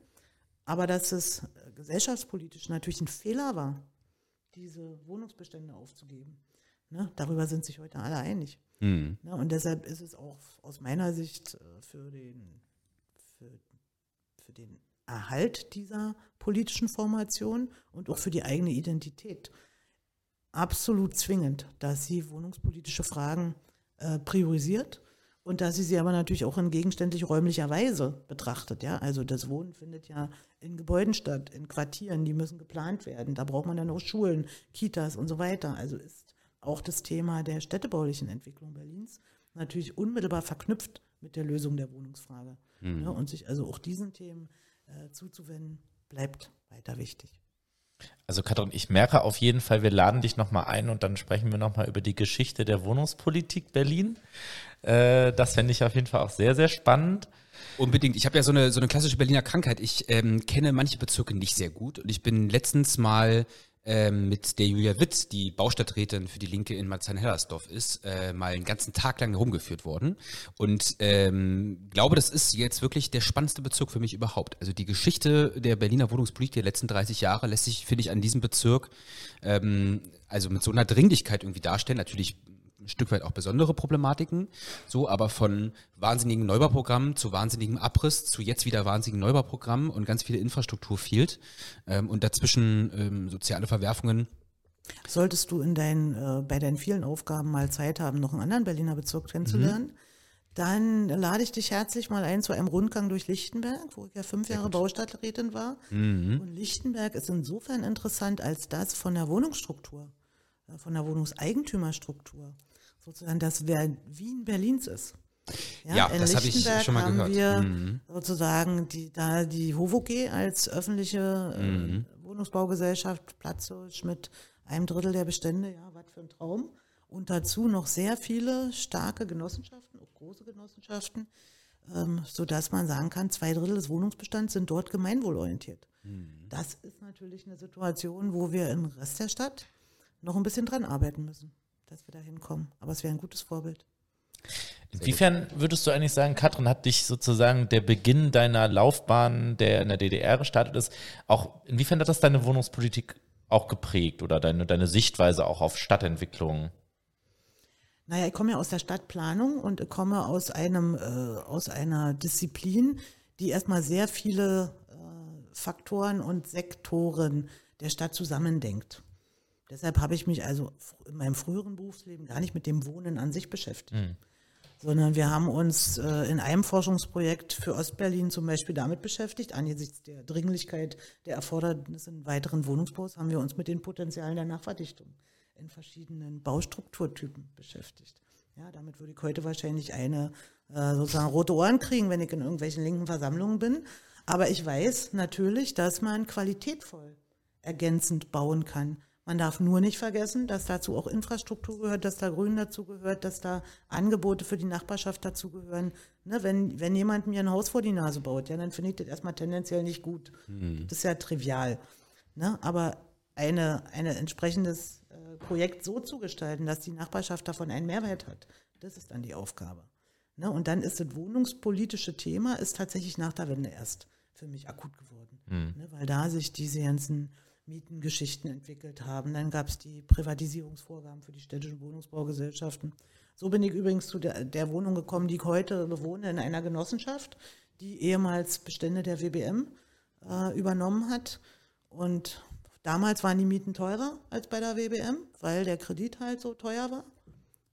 aber dass es gesellschaftspolitisch natürlich ein Fehler war, diese Wohnungsbestände aufzugeben. Ne? Darüber sind sich heute alle einig. Mhm. Ne? Und deshalb ist es auch aus meiner Sicht äh, für den, für, für den Erhalt dieser politischen Formation und auch für die eigene Identität absolut zwingend, dass sie wohnungspolitische Fragen äh, priorisiert und dass sie sie aber natürlich auch in gegenständlich räumlicher Weise betrachtet. Ja? Also das Wohnen findet ja in Gebäuden statt, in Quartieren, die müssen geplant werden. Da braucht man dann auch Schulen, Kitas und so weiter. Also ist auch das Thema der städtebaulichen Entwicklung Berlins natürlich unmittelbar verknüpft mit der Lösung der Wohnungsfrage. Mhm. Ja, und sich also auch diesen Themen äh, zuzuwenden, bleibt weiter wichtig. Also Katrin, ich merke auf jeden Fall, wir laden dich nochmal ein und dann sprechen wir nochmal über die Geschichte der Wohnungspolitik Berlin. Äh, das fände ich auf jeden Fall auch sehr, sehr spannend. Unbedingt. Ich habe ja so eine, so eine klassische Berliner Krankheit. Ich ähm, kenne manche Bezirke nicht sehr gut und ich bin letztens mal ähm, mit der Julia Witt, die Baustadträtin für die Linke in Marzahn-Hellersdorf ist, äh, mal einen ganzen Tag lang herumgeführt worden. Und ähm, glaube, das ist jetzt wirklich der spannendste Bezirk für mich überhaupt. Also die Geschichte der Berliner Wohnungspolitik der letzten 30 Jahre lässt sich, finde ich, an diesem Bezirk ähm, also mit so einer Dringlichkeit irgendwie darstellen. Natürlich ein Stück weit auch besondere Problematiken, so, aber von wahnsinnigen Neubauprogrammen zu wahnsinnigem Abriss zu jetzt wieder wahnsinnigen Neubauprogrammen und ganz viele Infrastruktur fehlt ähm, und dazwischen ähm, soziale Verwerfungen. Solltest du in deinen, äh, bei deinen vielen Aufgaben mal Zeit haben, noch einen anderen Berliner Bezirk kennenzulernen, mhm. dann lade ich dich herzlich mal ein zu einem Rundgang durch Lichtenberg, wo ich ja fünf Jahre Baustadträtin war. Mhm. Und Lichtenberg ist insofern interessant, als das von der Wohnungsstruktur, äh, von der Wohnungseigentümerstruktur sozusagen das Wien Berlins ist. Ja, ja das habe ich schon mal gehört. wir mhm. sozusagen die, da die HOVOG als öffentliche äh, mhm. Wohnungsbaugesellschaft, Platzhirsch mit einem Drittel der Bestände, ja, was für ein Traum. Und dazu noch sehr viele starke Genossenschaften, auch große Genossenschaften, ähm, sodass man sagen kann, zwei Drittel des Wohnungsbestands sind dort gemeinwohlorientiert. Mhm. Das ist natürlich eine Situation, wo wir im Rest der Stadt noch ein bisschen dran arbeiten müssen dass wir da hinkommen. Aber es wäre ein gutes Vorbild. Inwiefern würdest du eigentlich sagen, Katrin, hat dich sozusagen der Beginn deiner Laufbahn, der in der DDR gestartet ist, auch, inwiefern hat das deine Wohnungspolitik auch geprägt oder deine, deine Sichtweise auch auf Stadtentwicklung? Naja, ich komme ja aus der Stadtplanung und ich komme aus einem, äh, aus einer Disziplin, die erstmal sehr viele äh, Faktoren und Sektoren der Stadt zusammendenkt. Deshalb habe ich mich also in meinem früheren Berufsleben gar nicht mit dem Wohnen an sich beschäftigt. Mhm. Sondern wir haben uns äh, in einem Forschungsprojekt für Ostberlin zum Beispiel damit beschäftigt, angesichts der Dringlichkeit der Erfordernisse in weiteren Wohnungsbaus, haben wir uns mit den Potenzialen der Nachverdichtung in verschiedenen Baustrukturtypen beschäftigt. Ja, damit würde ich heute wahrscheinlich eine äh, sozusagen rote Ohren kriegen, wenn ich in irgendwelchen linken Versammlungen bin. Aber ich weiß natürlich, dass man qualitätvoll ergänzend bauen kann Man darf nur nicht vergessen, dass dazu auch Infrastruktur gehört, dass da Grün dazu gehört, dass da Angebote für die Nachbarschaft dazu gehören. Ne, wenn, wenn jemand mir ein Haus vor die Nase baut, ja, dann finde ich das erstmal tendenziell nicht gut. Hm. Das ist ja trivial. Ne? Aber eine, ein entsprechendes äh, Projekt so zu gestalten, dass die Nachbarschaft davon einen Mehrwert hat, das ist dann die Aufgabe. Ne? Und dann ist das wohnungspolitische Thema ist tatsächlich nach der Wende erst für mich akut geworden. Ne? Weil da sich diese ganzen Mietengeschichten entwickelt haben. Dann gab es die Privatisierungsvorgaben für die städtischen Wohnungsbaugesellschaften. So bin ich übrigens zu der, der Wohnung gekommen, die ich heute bewohne, in einer Genossenschaft, die ehemals Bestände der WBM äh, übernommen hat. Und damals waren die Mieten teurer als bei der WBM, weil der Kredit halt so teuer war.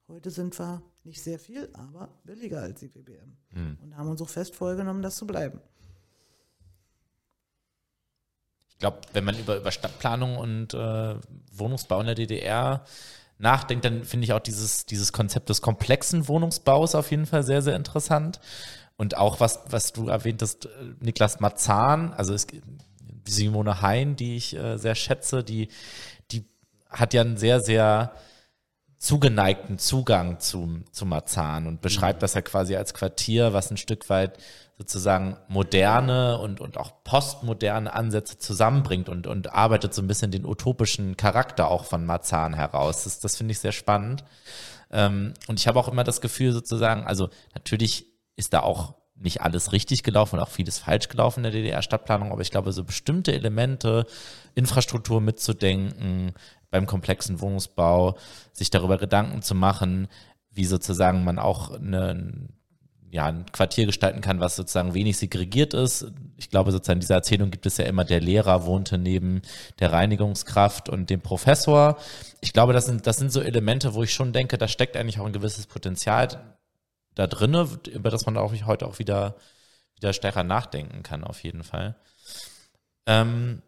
Heute sind wir nicht sehr viel, aber billiger als die WBM. Und haben uns auch fest vorgenommen, das zu bleiben. Ich glaube, wenn man über, über Stadtplanung und äh, Wohnungsbau in der DDR nachdenkt, dann finde ich auch dieses, dieses Konzept des komplexen Wohnungsbaus auf jeden Fall sehr, sehr interessant. Und auch was, was du erwähntest, äh, Niklas Marzahn, also es, Simone Hein, die ich äh, sehr schätze, die, die hat ja einen sehr, sehr zugeneigten Zugang zum, zum Marzahn und beschreibt das ja quasi als Quartier, was ein Stück weit sozusagen moderne und, und auch postmoderne Ansätze zusammenbringt und, und arbeitet so ein bisschen den utopischen Charakter auch von Marzahn heraus. Das, das finde ich sehr spannend. Ähm, und ich habe auch immer das Gefühl sozusagen, also natürlich ist da auch nicht alles richtig gelaufen und auch vieles falsch gelaufen in der DDR-Stadtplanung, aber ich glaube, so bestimmte Elemente, Infrastruktur mitzudenken, beim komplexen Wohnungsbau, sich darüber Gedanken zu machen, wie sozusagen man auch eine, ja, ein Quartier gestalten kann, was sozusagen wenig segregiert ist. Ich glaube, sozusagen in dieser Erzählung gibt es ja immer, der Lehrer wohnte neben der Reinigungskraft und dem Professor. Ich glaube, das sind, das sind so Elemente, wo ich schon denke, da steckt eigentlich auch ein gewisses Potenzial da drinne, über das man auch heute auch wieder, wieder stärker nachdenken kann, auf jeden Fall. Ähm,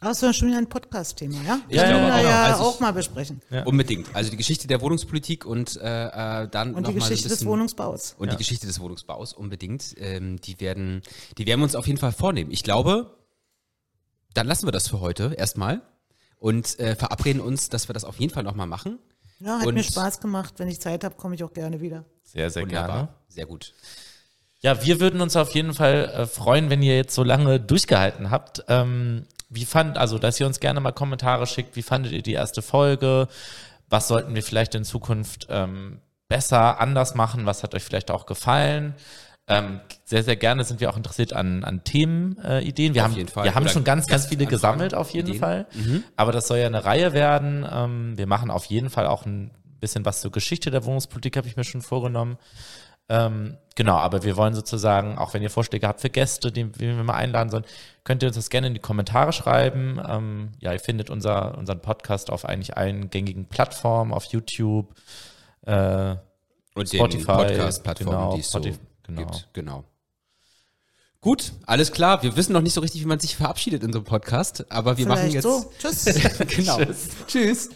Es ist schon wieder ein Podcast-Thema, ja? Ja, Das können ja, wir genau. ja Also ich- auch mal besprechen. Ja. Unbedingt. Also die Geschichte der Wohnungspolitik und äh, äh, dann Und noch die mal Geschichte des bisschen- Wohnungsbaus. Und die Geschichte des Wohnungsbaus unbedingt. Ähm, die werden, die werden wir uns auf jeden Fall vornehmen. Ich glaube, dann lassen wir das für heute erstmal und äh, verabreden uns, dass wir das auf jeden Fall nochmal machen. Ja, hat Und- mir Spaß gemacht. Wenn ich Zeit habe, komme ich auch gerne wieder. sehr, sehr gerne. Wunderbar. Sehr gut. Ja, wir würden uns auf jeden Fall äh, freuen, wenn ihr jetzt so lange durchgehalten habt. Ähm, wie fand, also, dass ihr uns gerne mal Kommentare schickt. Wie fandet ihr die erste Folge? Was sollten wir vielleicht in Zukunft ähm, besser, anders machen? Was hat euch vielleicht auch gefallen? Ähm, sehr, sehr gerne sind wir auch interessiert an, an Themenideen. Äh, wir Auf haben, wir haben Oder schon ganz, ganz viele Gastanfragen, gesammelt, auf jeden Ideen. Fall. Aber das soll ja eine Reihe werden. Ähm, wir machen auf jeden Fall auch ein bisschen was zur Geschichte der Wohnungspolitik, habe ich mir schon vorgenommen. Ähm, genau, aber wir wollen sozusagen, auch wenn ihr Vorschläge habt für Gäste, die wen wir mal einladen sollen, könnt ihr uns das gerne in die Kommentare schreiben. Ähm, ja, ihr findet unser, unseren Podcast auf eigentlich allen gängigen Plattformen, auf YouTube, äh, Und Spotify, den Podcast-Plattformen, genau, die es so Spotify, genau. gibt. Genau. Gut, alles klar. Wir wissen noch nicht so richtig, wie man sich verabschiedet in so einem Podcast, aber wir machen Vielleicht jetzt. so. Tschüss. genau. Tschüss.